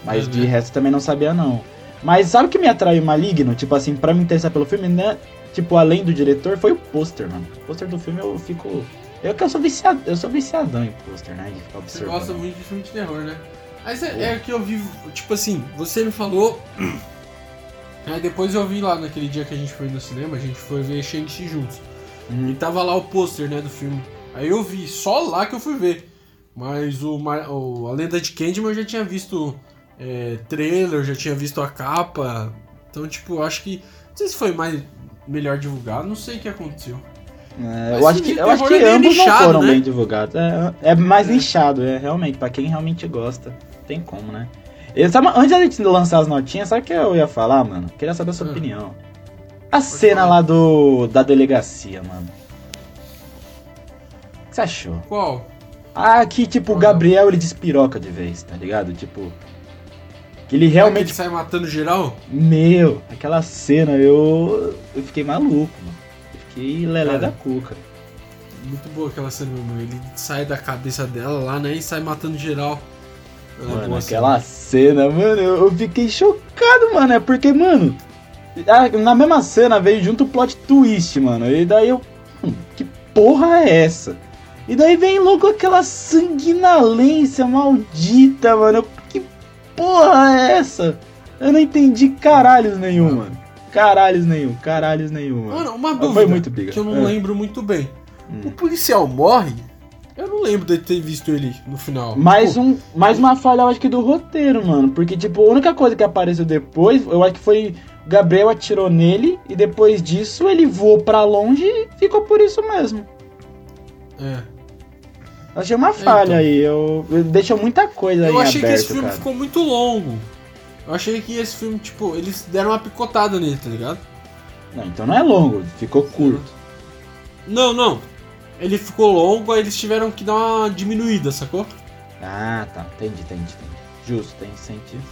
Mas É, de né? resto também não sabia não. Mas sabe o que me atraiu Maligno? Tipo assim, pra me interessar pelo filme, né? Tipo, além do diretor, foi o pôster, mano. O pôster do filme eu fico. Eu que eu sou viciado, eu sou viciadão em pôster, né? De ficar Você observando. gosta muito de filme de terror, né? Mas é, é que eu vi, tipo assim, você me falou. Aí depois eu vi lá naquele dia que a gente foi no cinema, a gente foi ver Shang-Chi juntos. Uhum. E tava lá o pôster, né, do filme. Aí eu vi, só lá que eu fui ver. Mas o, o A Lenda de Candyman eu já tinha visto é, trailer, eu já tinha visto a capa. Então, tipo, eu acho que. Não sei se foi mais melhor divulgado, não sei o que aconteceu. É, eu acho que, eu acho que é ambos não foram né? bem divulgados. É, é mais É. nichado, é realmente. Pra quem realmente gosta, tem como, né? E, sabe, antes da gente lançar as notinhas, sabe o que eu ia falar, mano? Queria saber a sua Ah. opinião. A cena falar. lá do da delegacia, mano. O que você achou? Qual? Ah, que tipo, o Qual? Gabriel ele despiroca de vez, tá ligado? Tipo. Que ele Realmente ele sai matando geral? Meu, aquela cena eu. Eu fiquei maluco, mano. Eu fiquei lelé Cara, da cuca. Muito boa aquela cena, meu. Ele sai da cabeça dela lá, né? E sai matando geral. É Mano, boa, aquela cena, mano, eu, eu fiquei chocado, mano. É porque, mano, a- na mesma cena veio junto o plot twist, mano. E daí eu. hum, Que porra é essa? E daí vem logo aquela sanguinolência maldita, mano. Eu, porra é essa? Eu não entendi caralhos nenhum, mano. Caralhos nenhum, caralhos nenhum, mano. Mano, uma dúvida foi muito briga. que eu não É. lembro muito bem. Hum. O policial morre? Eu não lembro de ter visto ele no final. Mais, Pô, um, mais uma falha, eu acho que do roteiro, mano. Porque, tipo, a única coisa que apareceu depois, eu acho que foi. o Gabriel atirou nele e depois disso ele voou pra longe e ficou por isso mesmo. É. Achei uma falha então. aí. Eu, eu deixou muita coisa aí Eu achei aberto, que esse filme cara. ficou muito longo. Eu achei que esse filme, tipo, eles deram uma picotada nele, tá ligado? Não, então não é longo, ficou curto. Não, não. Ele ficou longo, aí eles tiveram que dar uma diminuída, sacou? Ah, tá. Entendi, entendi, entendi. Justo, tem sentido.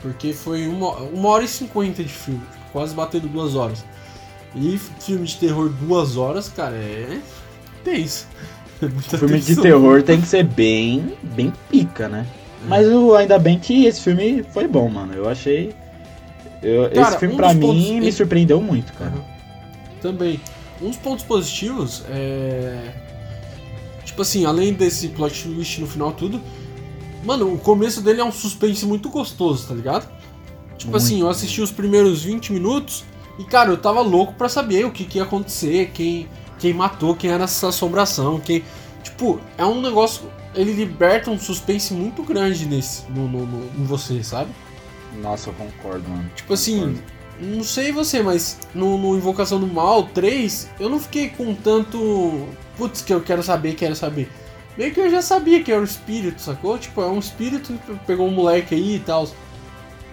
Porque foi uma, uma hora e cinquenta de filme, quase batendo duas horas. E filme de terror duas horas, cara, é tenso. É muita filme de tensão. terror tem que ser bem, bem pica, né? Mas o, ainda bem que esse filme foi bom, mano. Eu achei. eu- Cara, esse filme um pra dos pontos- mim me surpreendeu muito, cara. Também. Dos pontos positivos é. Tipo assim, além desse plot twist no final tudo. Mano, o começo dele é um suspense muito gostoso, tá ligado? Tipo Muito. assim, eu assisti os primeiros 20 minutos e, cara, eu tava louco pra saber o que, que ia acontecer, quem, quem matou, quem era essa assombração, quem. Tipo, é um negócio. Ele liberta um suspense muito grande nesse. No, no, no- em você, sabe? Nossa, eu concordo, mano. Tipo assim, Concordo. não sei você, mas no, no Invocação do Mal 3, eu não fiquei com tanto. Putz, que eu quero saber, quero saber. Meio que eu já sabia que era o espírito, sacou? Tipo, é um espírito que pegou um moleque aí e tal.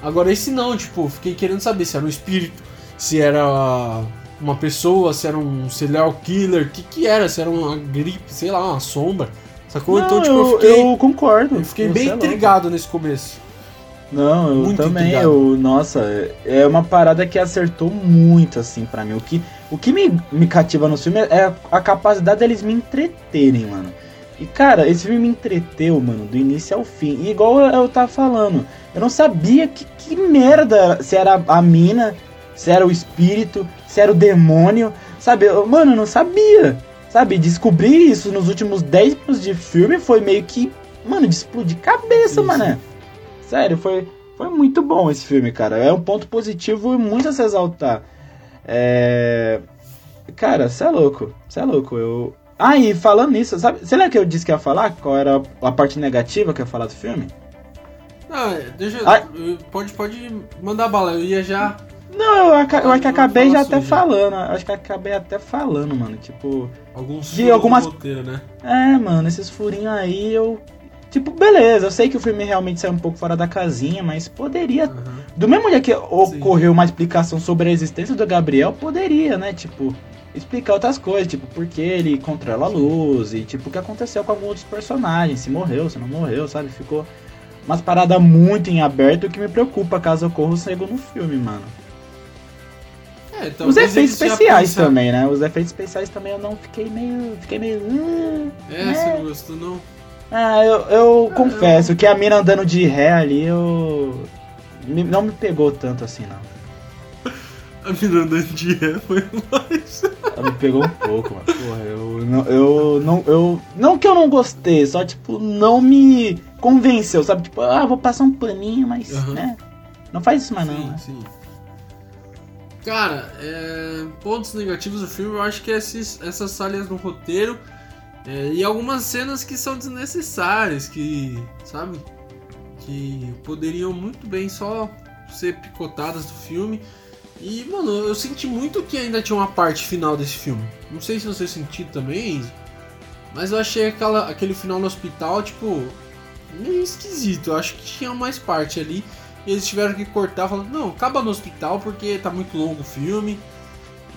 Agora esse não, tipo, fiquei querendo saber se era um espírito, se era uma pessoa, se era um serial killer, o que que era, se era uma gripe, sei lá, uma sombra. Sacou? Não, então, tipo, eu, eu, fiquei, eu concordo. eu fiquei bem é intrigado nesse começo. Não, eu Muito também. intrigado. Eu, nossa, é uma parada que acertou muito, assim, pra mim. O que, o que me, me cativa no filme é a capacidade deles me entreterem, mano. E, cara, esse filme me entreteu, mano, do início ao fim. E igual eu, eu tava falando, eu não sabia que, que merda se era a mina, se era o espírito, se era o demônio, sabe? Eu, mano, eu não sabia. Sabe? Descobrir isso nos últimos 10 minutos de filme foi meio que, mano, de explodir cabeça, mano. Sério, foi, foi muito bom esse filme, cara. É um ponto positivo e muito a se exaltar. É. Cara, você é louco. Você é louco. Eu. Ah, e falando nisso, sabe? Você lembra que eu disse que ia falar? Qual era a parte negativa que eu ia falar do filme? Ah, deixa Ai. eu. Pode, pode mandar bala, eu ia já. Não, eu, aca- eu acho que acabei já até falando. Acho que acabei até falando, mano. Tipo. Alguns De algumas- roteiro, né? É, mano, esses furinhos aí eu. Tipo, beleza, eu sei que o filme realmente saiu um pouco fora da casinha, mas poderia Aham. Do mesmo dia que ocorreu uma explicação sobre a existência do Gabriel, poderia, né? Tipo, explicar outras coisas, tipo, por que ele controla a luz e, tipo, o que aconteceu com alguns outros personagens, se morreu, se não morreu, sabe? Ficou umas paradas muito em aberto que me preocupa caso ocorra o segundo filme, mano. É, Os talvez efeitos especiais pensaram- também, né? Os efeitos especiais também eu não fiquei meio. Fiquei meio. hum, É, né? você não gostou, não? Ah, eu, eu confesso que a mina andando de ré ali, eu. me- Não me pegou tanto assim, não. A Miranda de ré foi mais. Ela me pegou um pouco, mano. Porra, eu não, eu não, eu não que eu não gostei, só tipo não me convenceu, sabe? Tipo, ah, vou passar um paninho, mas, né? Não faz isso mais não. sim, né? Cara, é, pontos negativos do filme, eu acho que esses, essas falhas no roteiro é, e algumas cenas que são desnecessárias, que, sabe? Que poderiam muito bem só ser picotadas do filme. E, mano, eu senti muito que ainda tinha uma parte final desse filme. Não sei se você sentiu também, mas eu achei aquela, aquele final no hospital, tipo, meio esquisito. Eu acho que tinha mais parte ali. E eles tiveram que cortar, falando, não, acaba no hospital porque tá muito longo o filme.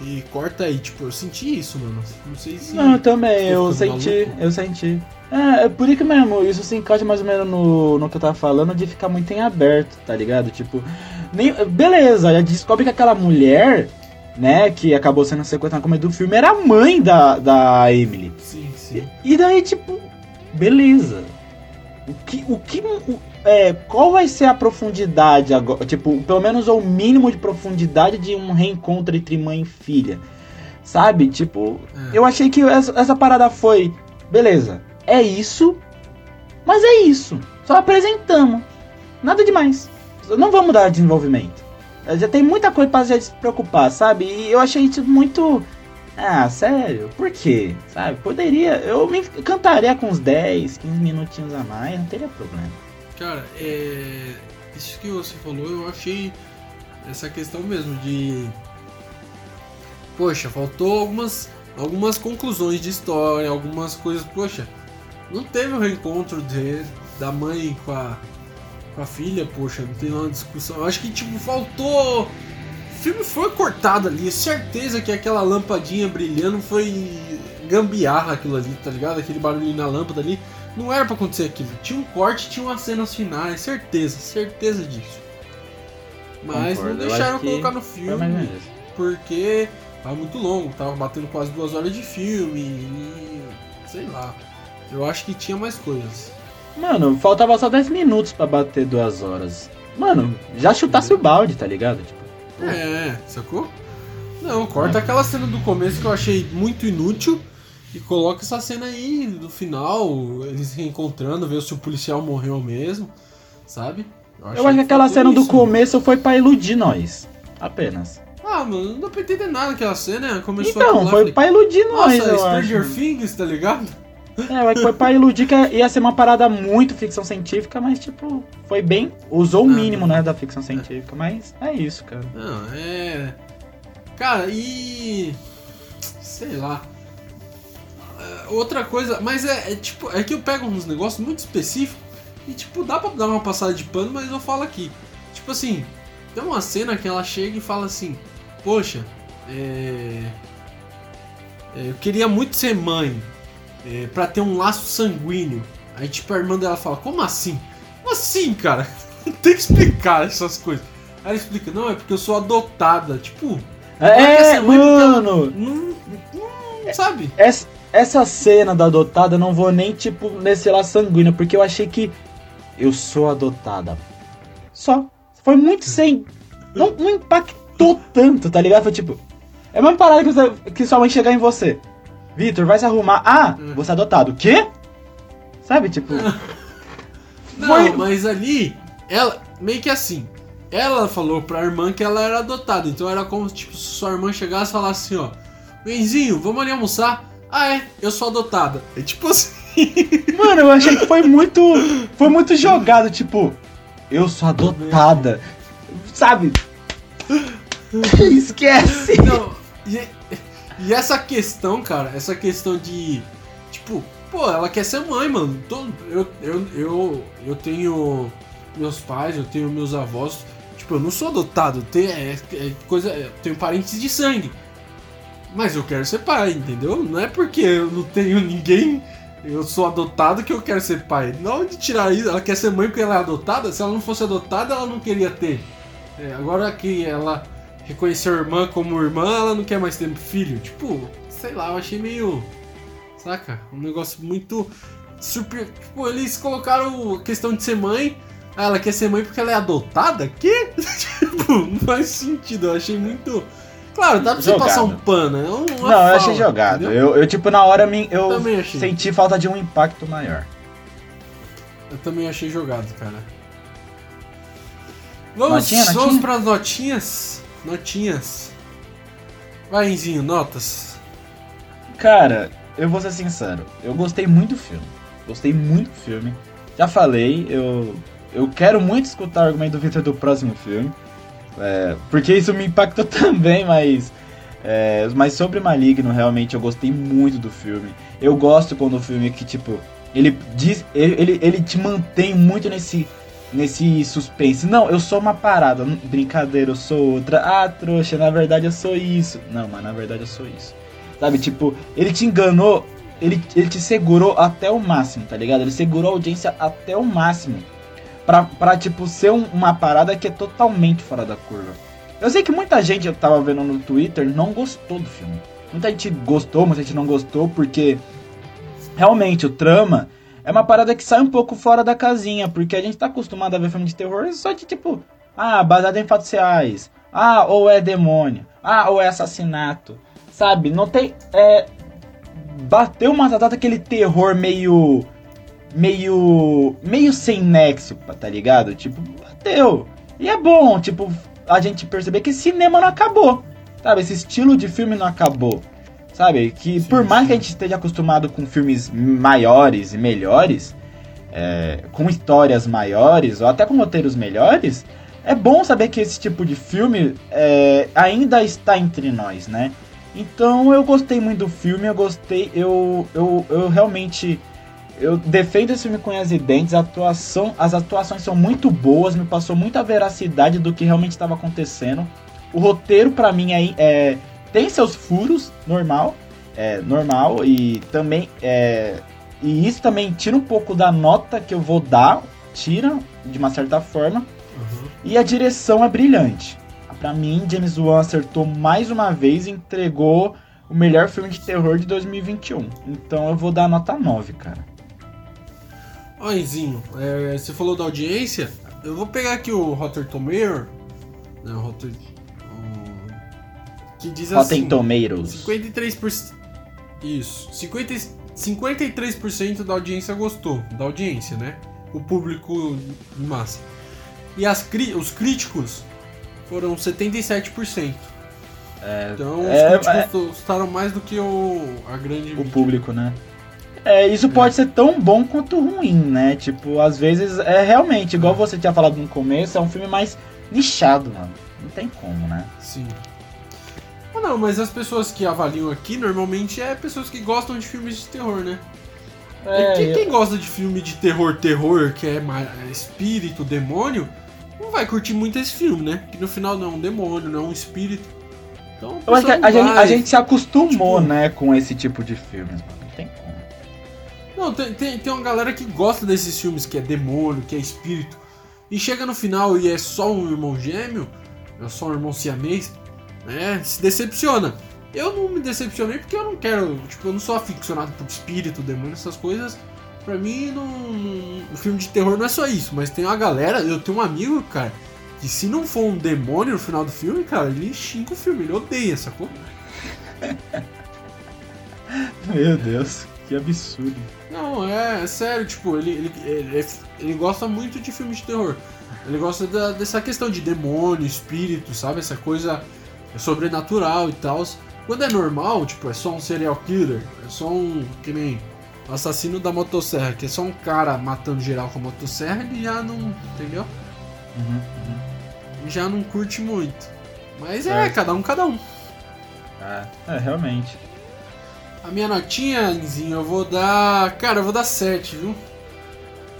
E corta aí, tipo, eu senti isso, mano. Não sei se. Não, eu também, eu senti, maluco? eu senti. É, é por isso que mesmo, isso se encaixa mais ou menos no, no que eu tava falando de ficar muito em aberto, tá ligado? Tipo, nem, beleza, já descobre que aquela mulher, né, que acabou sendo sequestrada no começo do filme, era a mãe da, da Emily. Sim, sim. E daí, tipo, beleza. O que. O que o- é, qual vai ser a profundidade agora? Tipo, pelo menos o mínimo de profundidade de um reencontro entre mãe e filha. Sabe? Tipo, É. eu achei que essa, essa parada foi. Beleza, é isso. Mas é isso. Só apresentamos. Nada demais. Não vamos dar desenvolvimento. Já tem muita coisa pra gente se preocupar, sabe? E eu achei isso muito. Ah, sério? Por quê? Sabe? Poderia. Eu me cantaria com uns 10, 15 minutinhos a mais, não teria problema. Cara, é. Isso que você falou, eu achei essa questão mesmo de. Poxa, faltou algumas, algumas conclusões de história, algumas coisas. Poxa, não teve o reencontro de, da mãe com a, com a filha, poxa, não tem uma discussão. Eu acho que, tipo, faltou. O filme foi cortado ali, certeza que aquela lampadinha brilhando foi gambiarra aquilo ali, tá ligado? Aquele barulho na lâmpada ali. Não era pra acontecer aquilo. Tinha um corte, tinha umas cenas finais, certeza, certeza disso. Mas Concordo, não deixaram colocar no filme porque tava muito longo, tava batendo quase duas horas de filme e. sei lá. Eu acho que tinha mais coisas. Mano, faltava só 10 minutos pra bater duas horas. Mano, já chutasse o balde, tá ligado? Tipo, É, sacou? Não, corta aquela cena do começo que eu achei muito inútil e coloca essa cena aí do final, eles se reencontrando, ver se o policial morreu mesmo, sabe? eu acho que aquela cena do isso. começo foi pra iludir nós. Apenas. Ah, mano, não dá pra entender nada aquela cena, né? Começou Então, aquilo lá, foi falei, pra iludir nós, Nossa, eu Stranger acho. Things, tá ligado? É, foi pra iludir que ia ser uma parada muito ficção científica, mas tipo, foi bem. Usou o Ah, mínimo, não. né, da ficção científica, mas é isso, cara. Não, é. Cara, e. Sei lá. É, Outra coisa, mas é, é tipo, é que eu pego uns negócios muito específicos e tipo, dá pra dar uma passada de pano, mas eu falo aqui. Tipo assim, tem uma cena que ela chega e fala assim, poxa, é. é, Eu queria muito ser mãe. É, pra ter um laço sanguíneo. Aí tipo a irmã dela fala, como assim? Como assim, cara? Tem que explicar essas coisas. Aí ela explica, não, é porque eu sou adotada. Tipo, É, ser mãe porque ela- mano! não, não sabe? Essa, essa cena da adotada eu não vou nem, tipo, nesse lá sanguíneo, porque eu achei que eu sou adotada. Só. Foi muito sem. Não, não impactou tanto, tá ligado? Foi tipo. É a mesma parada que, você- que sua mãe chegar em você. Vitor, vai se arrumar. Ah, Hum. você é adotado. O quê? Sabe, tipo. Não, Foi- mas ali, ela, meio que assim, ela falou pra irmã que ela era adotada, então era como tipo, se sua irmã chegasse e falasse assim, ó, Benzinho, vamos ali almoçar? Ah, é, eu sou adotada. É tipo assim. Mano, eu achei que foi muito. Foi muito jogado, tipo. Eu sou adotada. Sabe? Esquece! Não, e, e essa questão, cara, essa questão de. Tipo, pô, ela quer ser mãe, mano. Todo, eu, eu, eu, eu tenho meus pais, eu tenho meus avós. Tipo, eu não sou adotado, eu tenho, é, é coisa, eu tenho parentes de sangue. Mas eu quero ser pai, entendeu? Não é porque eu não tenho ninguém, eu sou adotado que eu quero ser pai. Não de tirar isso, ela quer ser mãe porque ela é adotada. Se ela não fosse adotada, ela não queria ter. É, agora que ela reconheceu a irmã como irmã, ela não quer mais ter filho. Tipo, sei lá, eu achei meio. Saca? Um negócio muito. Super. Tipo, eles colocaram a questão de ser mãe. Ah, ela quer ser mãe porque ela é adotada? Que? tipo, não faz sentido. Eu achei muito. Claro, dá pra você Jogado. passar um pano. É um, uma Não, eu achei jogado. Eu, eu, tipo, na hora me- eu achei. senti falta de um impacto maior. Eu também achei jogado, cara. Vamos, Notinha, vamos notinha? pras notinhas? Notinhas. Vai, Enzinho, notas. Cara, eu vou ser sincero. Eu gostei muito do filme. Gostei muito do filme. Já falei, eu, eu quero muito escutar o argumento do Victor do próximo filme. É, porque isso me impactou também, mas. é, mas sobre Maligno, realmente eu gostei muito do filme. Eu gosto quando o filme que, tipo, ele diz. Ele, ele, ele te mantém muito nesse. Nesse suspense. Não, eu sou uma parada. Hum, Brincadeira, eu sou outra. Ah, trouxa, na verdade eu sou isso. Não, mas na verdade eu sou isso. Sabe, tipo, ele te enganou. Ele, ele te segurou até o máximo, tá ligado? Ele segurou a audiência até o máximo. Pra, pra tipo, ser um- uma parada que é totalmente fora da curva. Eu sei que muita gente, eu tava vendo no Twitter, não gostou do filme. Muita gente gostou, muita gente não gostou, porque realmente o trama é uma parada que sai um pouco fora da casinha, porque a gente tá acostumado a ver filme de terror só de tipo, ah, baseado em fatos reais, ah, ou é demônio, ah, ou é assassinato, sabe? Não tem. É, bateu uma data aquele terror meio. Meio. meio sem nexo, tá ligado? Tipo, bateu. E é bom, tipo, a gente perceber que cinema não acabou, sabe? Esse estilo de filme não acabou. Sabe? Que Sim, por mais sim. que a gente esteja acostumado com filmes maiores e melhores, é, com histórias maiores, ou até com roteiros melhores, é bom saber que esse tipo de filme é, ainda está entre nós, né? Então eu gostei muito do filme, eu gostei, eu, eu, eu realmente eu defendo esse filme com e dentes, a atuação, as atuações são muito boas, me passou muita veracidade do que realmente estava acontecendo. O roteiro pra mim aí é, tem seus furos, normal, é normal e também é, e isso também tira um pouco da nota que eu vou dar, tira de uma certa forma. Uhum. E a direção é brilhante. Pra mim, James Wan acertou mais uma vez e entregou o melhor filme de terror de 2021. Então eu vou dar nota 9, cara. Ó, Enzinho, é, você falou da audiência. Eu vou pegar aqui o Rotter Tomato, né, o Rotter, que diz Rotten assim... Tomatoes. 53%. Isso. 50, 53% da audiência gostou. Da audiência, né? O público em massa. E as, os críticos foram 77%. então é, os críticos gostaram mais do que o, a grande O mídia. público, né? É, isso pode ser tão bom quanto ruim, né? Tipo, às vezes é realmente, igual você tinha falado no começo, é um filme mais nichado, mano. Não tem como, né? Sim. Ah, não, mas as pessoas que avaliam aqui normalmente é pessoas que gostam de filmes de terror, né? É, quem, quem gosta de filme de terror, terror, que é é espírito, demônio, não vai curtir muito esse filme, né? Que no final não é um demônio, não é um espírito. Então, Eu acho que a, a gente, a gente se acostumou, Tipo- né, com esse tipo de filmes, mano. Não tem tem, tem, uma galera que gosta desses filmes, que é demônio, que é espírito. E chega no final e é só um irmão gêmeo, é só um irmão siamês, né? Se decepciona. Eu não me decepcionei porque eu não quero, tipo, eu não sou aficionado por espírito, demônio, essas coisas. Pra mim, não, não- filme de terror não é só isso, mas tem uma galera, eu tenho um amigo, cara, que se não for um demônio no final do filme, cara, ele xinga o filme, ele odeia, sacou? Meu Deus, que absurdo. Não, é, é sério, tipo, ele, ele, ele, ele gosta muito de filmes de terror. Ele gosta da- dessa questão de demônio, espírito, sabe? Essa coisa sobrenatural e tal. Quando é normal, tipo, é só um serial killer, é só um, que nem assassino da motosserra, que é só um cara matando geral com a motosserra, ele já não, entendeu? Uhum, Ele já não curte muito. Mas é, Certo. cada um, cada um. É, é, realmente. A minha notinha, Inzinho, eu vou dar. Cara, eu vou dar 7, viu?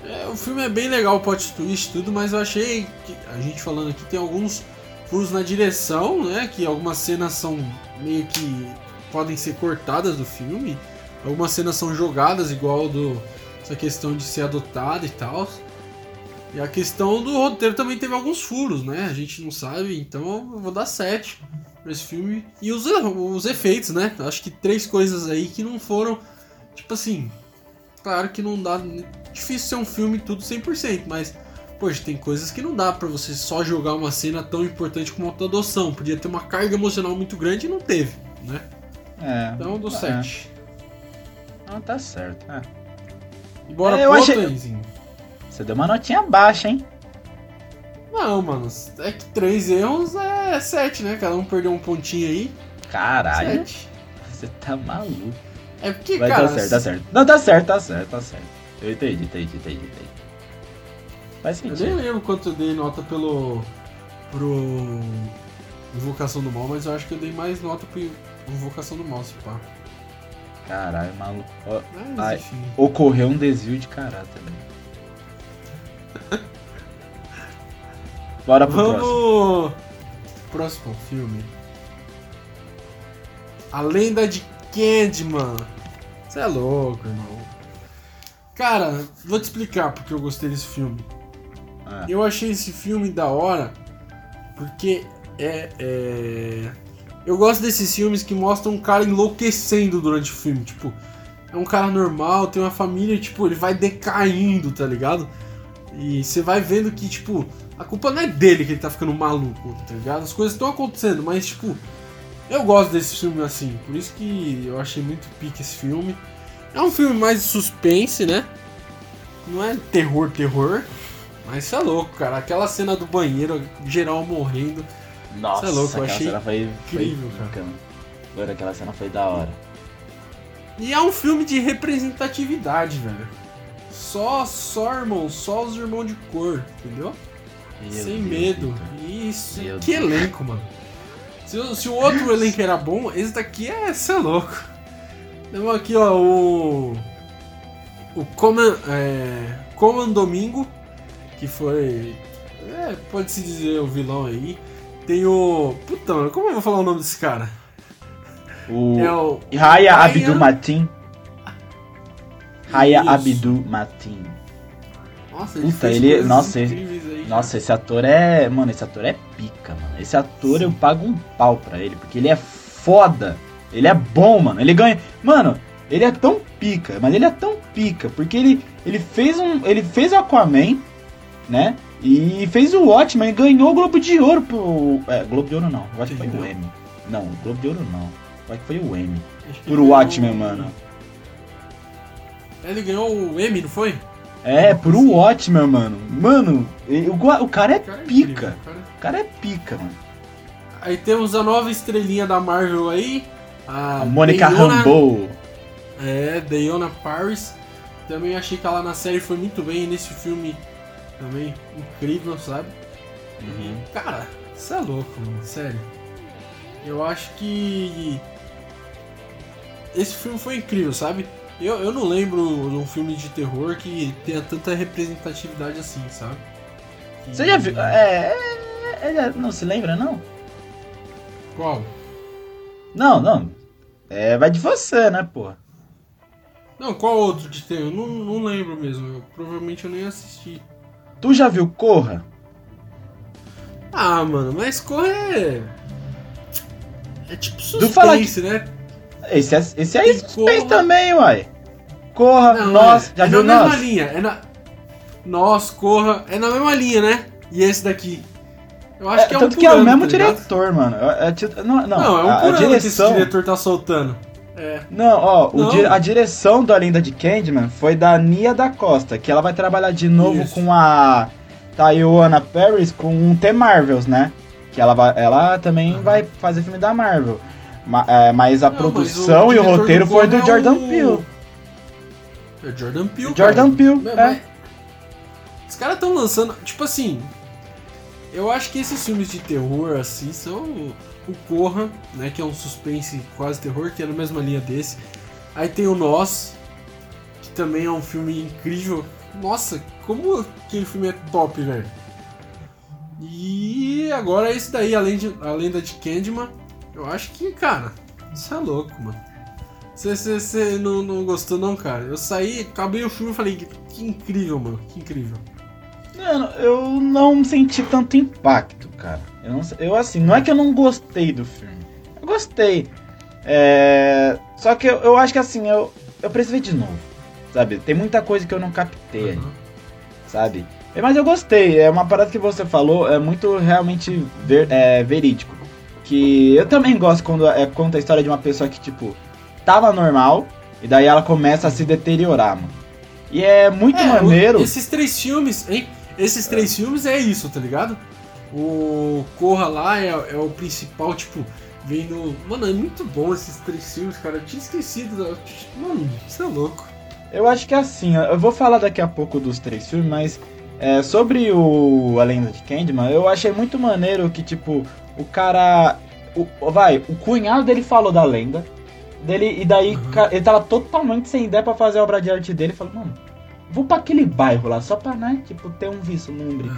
É, o filme é bem legal, o plot twist e tudo, mas eu achei que. A gente falando aqui tem alguns furos na direção, né? Que algumas cenas são meio que. podem ser cortadas do filme. Algumas cenas são jogadas, igual do. Essa questão de ser adotada e tal. E a questão do roteiro também teve alguns furos, né? A gente não sabe, então eu vou dar 7 pra esse filme. E os, os efeitos, né? Acho que três coisas aí que não foram. Tipo assim. Claro que não dá. Difícil ser um filme tudo 100%, mas. Poxa, tem coisas que não dá pra você só jogar uma cena tão importante como a tua adoção. Podia ter uma carga emocional muito grande e não teve, né? É. Então eu dou é. 7. Não, tá certo. É. E bora É, pro achei-? Você deu uma notinha baixa, hein? Não, mano. É que três erros é 7, né? Cada um perdeu um pontinho aí. Caralho. 7. Você tá maluco. É porque, Vai, cara. tá certo, tá certo. Não, tá certo, tá certo, tá certo. Eu entendi, entendi, entendi, entendi. Faz Eu nem sentido. lembro quanto eu dei nota pelo. pro. Invocação do Mal, mas eu acho que eu dei mais nota pro Invocação do Mal, se pá. Caralho, maluco. Mas Ai. ocorreu um desvio de caráter. né? Bora pro próximo. Vamos. Próximo filme. A Lenda de Candyman. Você é louco, irmão. Cara, vou te explicar porque eu gostei desse filme. Ah, Eu achei esse filme da hora porque é, é- Eu gosto desses filmes que mostram um cara enlouquecendo durante o filme. Tipo, é um cara normal, tem uma família, tipo, ele vai decaindo, tá ligado? E você vai vendo que, tipo, a culpa não é dele que ele tá ficando maluco, tá ligado? As coisas estão acontecendo, mas, tipo, eu gosto desse filme assim. Por isso que eu achei muito pique esse filme. É um filme mais de suspense, né? Não é terror, terror. Mas isso é louco, cara. Aquela cena do banheiro, geral morrendo. Nossa, Cê é louco, eu aquela achei cena foi, incrível, foi cara. Mano, aquela cena foi da hora. E é um filme de representatividade, velho. Só, só irmão, só os irmãos de cor, entendeu? Meu Sem Deus, medo. Vitor. Isso. Meu que Deus. elenco, mano. Se, o- se o outro elenco era bom, esse daqui é. Cê é louco. Temos aqui, ó, o. O Coman. É, Coman Domingo, que foi. É, pode-se dizer o vilão aí. Tem o. Puta, mano, como eu vou falar o nome desse cara? O É o. Raya Abdul Matin. Raya. Abdul Matin. Nossa, Puta, ele- nossa, ele- incríveis aí, Nossa, esse ator é. Mano, esse ator é pica, mano. Esse ator Sim. eu pago um pau pra ele, porque ele é foda. Ele é bom, mano. Ele ganha. Mano, ele é tão pica, mas ele é tão pica, porque ele, ele fez um. Ele fez o Aquaman, né? E fez o Watchmen e ganhou o Globo de Ouro pro. É, Globo de Ouro não. Eu acho que foi o? Emmy. Não, o Globo de Ouro não. Eu acho que foi o que Por Watchmen, ganhou- mano. Ele ganhou o Emmy, não foi? É, por o Watchmen, mano. Mano, o, o cara é é pica. incrível, o cara é O cara é pica, mano. Aí temos a nova estrelinha da Marvel aí. A, A Mônica Rambeau. É, Diona Paris. Também achei que ela na série foi muito bem. E nesse filme também incrível, sabe? Uhum. Cara, você é louco, mano. Sério. Eu acho que. Esse filme foi incrível, sabe? Eu, eu não lembro de um filme de terror que tenha tanta representatividade assim, sabe? Que- Você já viu? É, é, é, Não se lembra, não? Qual? Não, não. É, vai de você, né, porra? Não, qual outro de terror? Eu não, não lembro mesmo. Eu, provavelmente eu nem assisti. Tu já viu Corra? Ah, mano, mas correr. É tipo Tu fala suspense, né? Esse, é- esse aí Tem suspense Corra. também, uai. Corra, Não, nós, é, já é viu na mesma nós? linha. É na... Nós, corra. É na mesma linha, né? E esse daqui. Eu acho É, que é um tanto que é o ano, mesmo tá diretor, mano. É, é não, não, Não, é um a, a direção. que esse diretor tá soltando. É. Não, ó, o Não. di- a direção da Lenda de Candyman foi da Nia da Costa, que ela vai trabalhar de novo Isso. com a Tayona Paris com The Marvels, né? Que ela, vai, ela também Aham. vai fazer filme da Marvel. Ma- é, mas a Não, mas produção e o roteiro foi do é Jordan o- Peele. É Jordan Peele. Jordan cara. Peele, Mas- é. mas- Os caras estão lançando. Tipo assim. Eu acho que esses filmes de terror, assim, são o o Corra, né? Que é um suspense quase terror, que é na mesma linha desse. Aí tem o Nós, que também é um filme incrível. Nossa, como aquele filme é top, velho. E agora esse daí, além de, a lenda de Candyman, eu acho que, cara, isso é louco, mano. Você não, não gostou não, cara? Eu saí, acabei o filme e falei, que, incrível, mano, que incrível. Mano, eu não senti tanto impacto, cara. Eu, não, eu assim, não é que eu não gostei do filme. Eu gostei. É, só que eu, eu acho que assim, eu, eu preciso ver de novo. Sabe? Tem muita coisa que eu não captei. Uhum. sabe? Mas eu gostei, é uma parada que você falou, é muito realmente ver- é, verídico. Que eu também gosto quando é, conta a história de uma pessoa que, tipo, tava normal, e daí ela começa a se deteriorar, mano. E é muito É, maneiro. o- esses três filmes, hein? Esses três filmes é isso, tá ligado? O Corra lá é, é o principal, tipo, vendo. Mano, é muito bom esses três filmes, cara. Eu tinha esquecido. Mano, você é louco. Eu acho que é assim, eu vou falar daqui a pouco dos três filmes, mas é, sobre o A Lenda de Candyman, eu achei muito maneiro que, tipo, o cara. O, vai, o cunhado dele falou da lenda. Dele, e daí Uhum. ele tava totalmente sem ideia pra fazer a obra de arte dele. Falou, mano, vou pra aquele bairro lá, só pra, né, tipo, ter um vislumbre.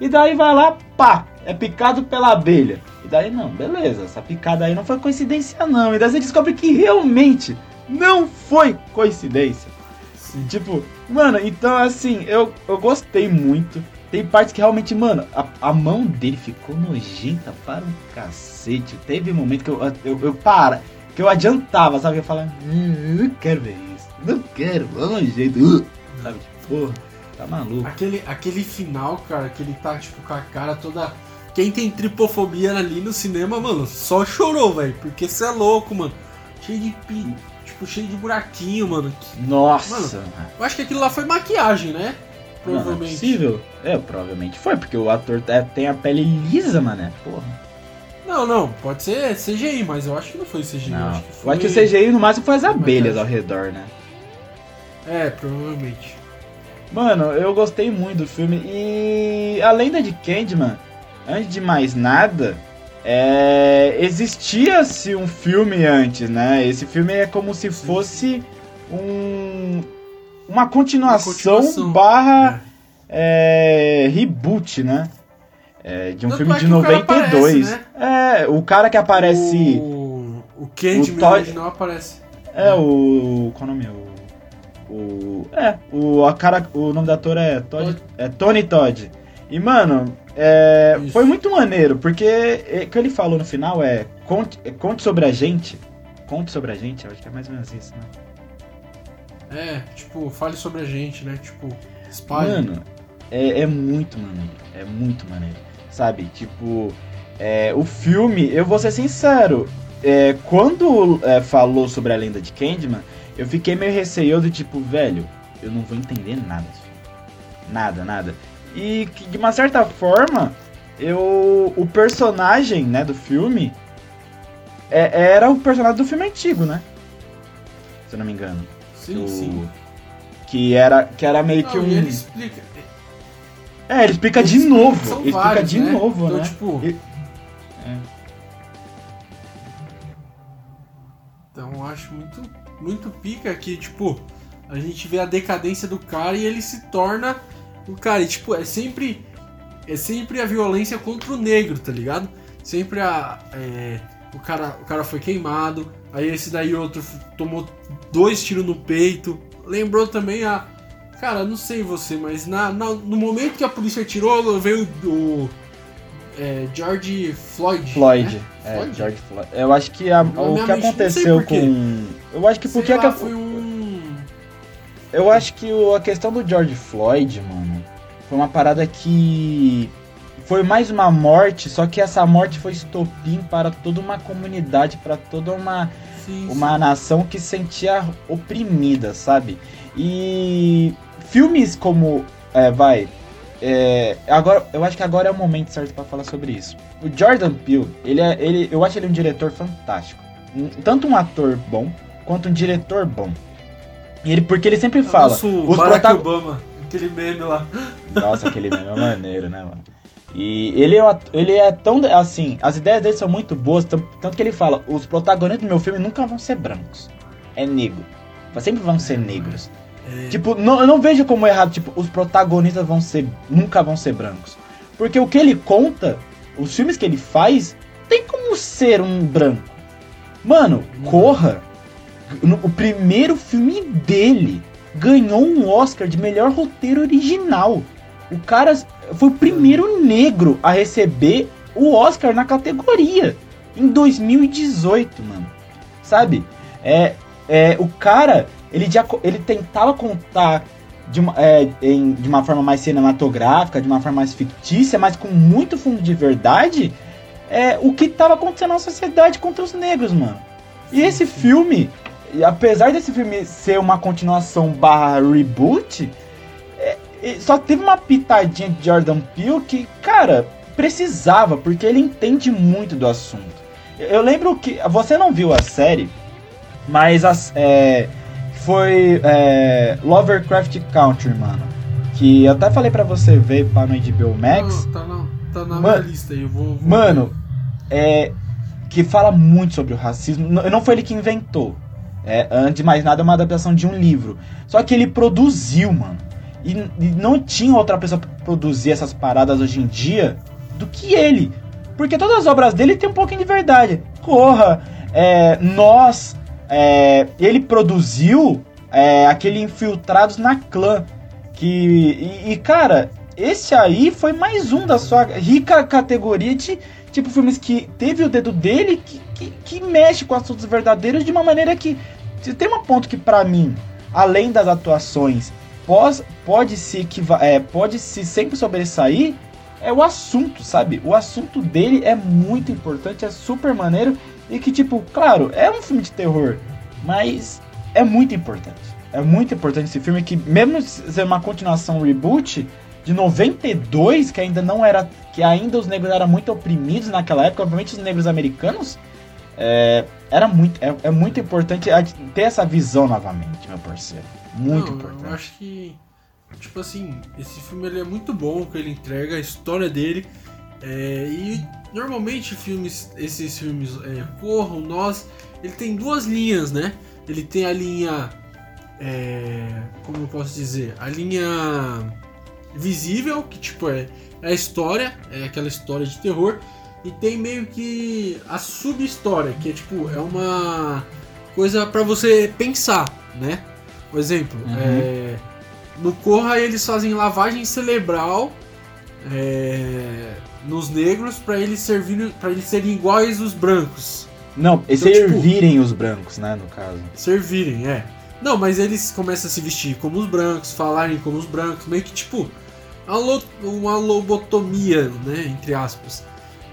E daí vai lá, pá, é picado pela abelha. E daí, não, beleza, essa picada aí não foi coincidência, não. E daí você descobre que realmente não foi coincidência. Sim. Tipo, mano, então assim, eu, eu gostei muito. Tem partes que realmente, mano, a, a mão dele ficou nojenta para um cacete. Teve um momento que eu, eu, eu para, que eu adiantava, sabe? Eu falava, hum, não quero ver isso. Não quero, é nojento. Uh, sabe? Tipo, porra, tá maluco. Aquele, aquele final, cara, que ele tá, tipo, com a cara toda. Quem tem tripofobia ali no cinema, mano, só chorou, velho. Porque você é louco, mano. Cheio de pi... Tipo, cheio de buraquinho, mano. Nossa, Eu acho que aquilo lá foi maquiagem, né? não, não é Provavelmente. possível. É, provavelmente foi, porque o ator é- tem a pele lisa, mané. Porra. Não, não, pode ser CGI, mas eu acho que não foi CGI. Não. Eu acho que, Eu foi... acho que o CGI no máximo foi as abelhas ao redor, né? É, provavelmente. Mano, eu gostei muito do filme e a lenda de Candyman, antes de mais nada, é... existia-se um filme antes, né? Esse filme é como se fosse um uma continuação, Uma continuação. barra é, reboot, né? É, de um Tanto filme é de que o cara 92. aparece, É, o cara que aparece O, o Candyman Todd- original aparece. é o qual é o nome? O o é, o a cara, o nome do ator é Todd, Todd. é Tony Todd. E mano, é, foi muito maneiro, porque é, o que ele falou no final é conte, é, conte sobre a gente. Conte sobre a gente, eu acho que é mais ou menos isso, né? É, tipo, fale sobre a gente, né? Tipo, espalhe. Mano, é, é muito maneiro. É muito maneiro. Sabe? Tipo, é, o filme, eu vou ser sincero. é, quando é, falou sobre a lenda de Candyman, eu fiquei meio receioso, tipo, velho, eu não vou entender nada desse filme. Nada, nada. E que, de uma certa forma, eu. O personagem, né, do filme. é- era o personagem do filme antigo, né? Se eu não me engano. sim, O- sim. Que era, que era meio que Não, um. e ele explica. É, ele explica de Eles novo. Ele explica vários, de né? novo, então, né? tipo. E-. Então eu acho muito, muito pica que, tipo, a gente vê a decadência do cara e ele se torna o cara. E, tipo, é sempre. É sempre a violência contra o negro, tá ligado? Sempre a. é, o, cara, o cara foi queimado, aí esse daí outro tomou dois tiros no peito. Lembrou também a. Cara, não sei você, mas na, na- no momento que a polícia atirou, veio o. é, George Floyd. Floyd. né? É, Floyd? George Floyd. Eu acho que a- o que aconteceu com. Eu acho que Sei porque lá, que a- foi um. Eu acho que o- a questão do George Floyd, mano, foi uma parada que. Foi mais uma morte, só que essa morte foi estopim para toda uma comunidade, para toda uma, Sim, uma nação que se sentia oprimida, sabe? E filmes como. É, vai. É, agora, eu acho que agora é o momento certo pra falar sobre isso. O Jordan Peele, ele é, ele, eu acho ele um diretor fantástico. Um- Tanto um ator bom, quanto um diretor bom. E ele, porque ele sempre sim. fala. Nosso os Barack Obama, aquele meme lá. Nossa, aquele meme é maneiro, né, mano? E ele é, ele é tão. Assim, as ideias dele são muito boas, tanto que ele fala: os protagonistas do meu filme nunca vão ser brancos. É negro. Sempre vão ser negros. É, Tipo, não, eu não vejo como errado, tipo, os protagonistas vão ser. nunca vão ser brancos. Porque o que ele conta, os filmes que ele faz, tem como ser um branco. Mano, Corra, no- o primeiro filme dele, ganhou um Oscar de melhor roteiro original. O cara foi o primeiro negro a receber o Oscar na categoria. Em 2018, mano. Sabe? É, é, o cara, ele, já, ele tentava contar de uma, é, em- de uma forma mais cinematográfica, de uma forma mais fictícia, mas com muito fundo de verdade, é, o que tava acontecendo na sociedade contra os negros, mano. E esse filme, apesar desse filme ser uma continuação barra reboot, é, só teve uma pitadinha de Jordan Peele que, cara, precisava, porque ele entende muito do assunto. Eu- Eu lembro que. Você não viu a série, mas as, é, foi é, Lovecraft Country, mano. Que eu até falei pra você ver para no HBO Max. Não, tá na, tá na Mano- minha lista aí, eu vou. vou Mano, é. Que fala muito sobre o racismo. Não, não foi ele que inventou. É, antes de mais nada, é uma adaptação de um livro. Só que ele produziu, mano. E, e não tinha outra pessoa pra produzir essas paradas hoje em dia do que ele. Porque todas as obras dele tem um pouquinho de verdade. Corra, é, Nós. É, ele produziu é, aquele Infiltrados na Clã. Que. E, e, cara, esse aí foi mais um da sua rica categoria de tipo filmes que teve o dedo dele que, que, que mexe com assuntos verdadeiros de uma maneira que. Tem um ponto que pra mim, além das atuações, pós, pode se equiva- é, pode se sempre sobressair, é o assunto, sabe? O assunto dele é muito importante, é super maneiro e que, tipo, claro, é um filme de terror, mas é muito importante. É muito importante esse filme que, mesmo sendo uma continuação reboot, de 92, que ainda não era. que ainda os negros eram muito oprimidos naquela época, obviamente os negros americanos. É, era muito, é, é, muito importante ter essa visão novamente, meu parceiro. Muito não, importante. Eu acho que, tipo assim, esse filme ele é muito bom, que ele entrega a história dele. É, e normalmente filmes, esses filmes é, Corram, Nós, ele tem duas linhas, né? Ele tem a linha. É, como eu posso dizer? A linha visível, que tipo é, é a história, é aquela história de terror, e tem meio que a sub-história, que é tipo, é uma coisa para você pensar, né? Por exemplo, uhum. é, no Corra eles fazem lavagem cerebral é, nos negros para eles servirem para eles serem iguais os brancos. Não, então, servirem tipo, os brancos, né, no caso. Servirem, é. Não, mas eles começam a se vestir como os brancos, falarem como os brancos, meio que tipo uma lobotomia, né, entre aspas.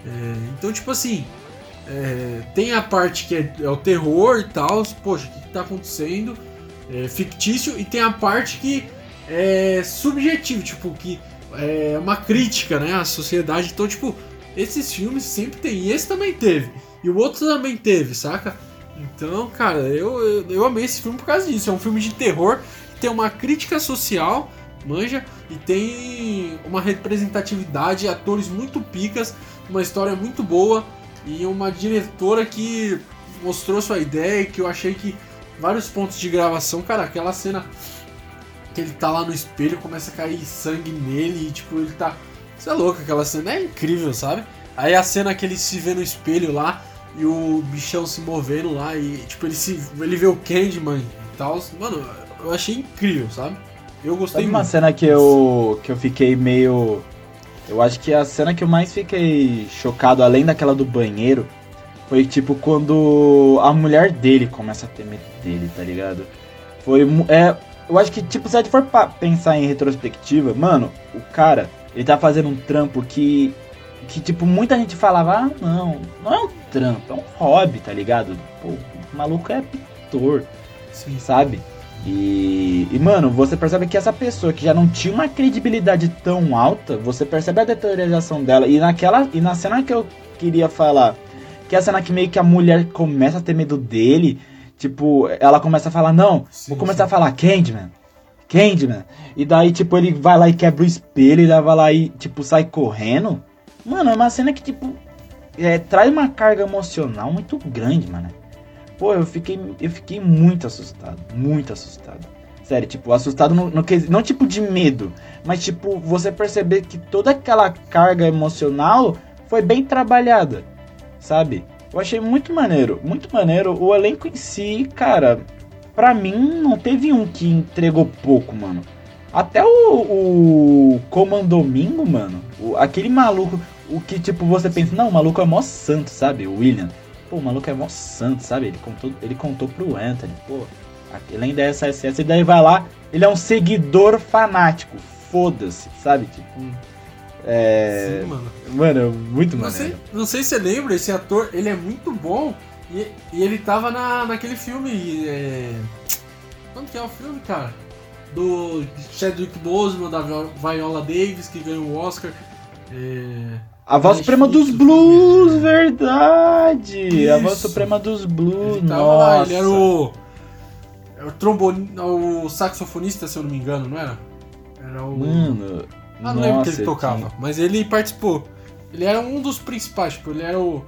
É, então, tipo assim, é, tem a parte que é, é, o terror e tal, poxa, o que, que tá acontecendo? É fictício, e tem a parte que é subjetivo, tipo, que é uma crítica, né, à sociedade. Então, tipo, esses filmes sempre tem, e esse também teve, e o outro também teve, saca? Então, cara, eu, eu, eu amei esse filme por causa disso. É um filme de terror, tem uma crítica social, manja, e tem uma representatividade, atores muito picas, uma história muito boa e uma diretora que mostrou sua ideia que eu achei que vários pontos de gravação, cara, aquela cena que ele tá lá no espelho, começa a cair sangue nele e tipo, ele tá. Você é louco, aquela cena é incrível, sabe? Aí a cena que ele se vê no espelho lá e o bichão se movendo lá e tipo, ele se. ele vê o Candyman e tal. Mano, eu achei incrível, sabe? Eu gostei Sabe uma cena que eu, que eu fiquei meio. Eu acho que a cena que eu mais fiquei chocado, além daquela do banheiro, foi tipo quando a mulher dele começa a ter medo dele, tá ligado? Foi. É, eu acho que, tipo, se a gente for pensar em retrospectiva, mano, o cara, ele tá fazendo um trampo que. Que, tipo, muita gente falava, ah, não, não é um trampo, é um hobby, tá ligado? Pô, o maluco é pintor, Sim. sabe? E, e, mano, você percebe que essa pessoa que já não tinha uma credibilidade tão alta, você percebe a deterioração dela. E naquela. E na cena que eu queria falar, que é a cena que meio que a mulher começa a ter medo dele. Tipo, ela começa a falar, não, sim, vou começar sim. a falar Candyman. Candyman. E daí, tipo, ele vai lá e quebra o espelho, e vai lá e, tipo, sai correndo. Mano, é uma cena que, tipo, é, traz uma carga emocional muito grande, mano. Pô, eu fiquei, eu fiquei muito assustado, muito assustado. Sério, tipo, assustado no, no não tipo de medo, mas tipo, você perceber que toda aquela carga emocional foi bem trabalhada, sabe? Eu achei muito maneiro, muito maneiro. O elenco em si, cara, pra mim não teve um que entregou pouco, mano. Até o, o Comandomingo, mano, o, aquele maluco, o que tipo, você pensa, não, o maluco é mó santo, sabe? O William. Pô, o maluco é mó santo, sabe? Ele contou, ele contou pro Anthony, pô, além dessa SS, e daí vai lá, ele é um seguidor fanático, foda-se, sabe? Tipo. É. Sim, mano. Mano, muito não maneiro. Sei, não sei se você lembra, esse ator, ele é muito bom. E, e ele tava na, naquele filme. É... Quando que é o filme, cara? Do Chadwick Boseman, da Viola Davis, que ganhou o Oscar. É... A voz suprema dos blues, verdade! Isso. A voz suprema dos blues, ele nossa. Lá, ele era o. Era o trombone. O saxofonista, se eu não me engano, não era? Era o. Mano. Ah, não lembro que ele tocava, mas ele participou. Ele era um dos principais, tipo, ele era o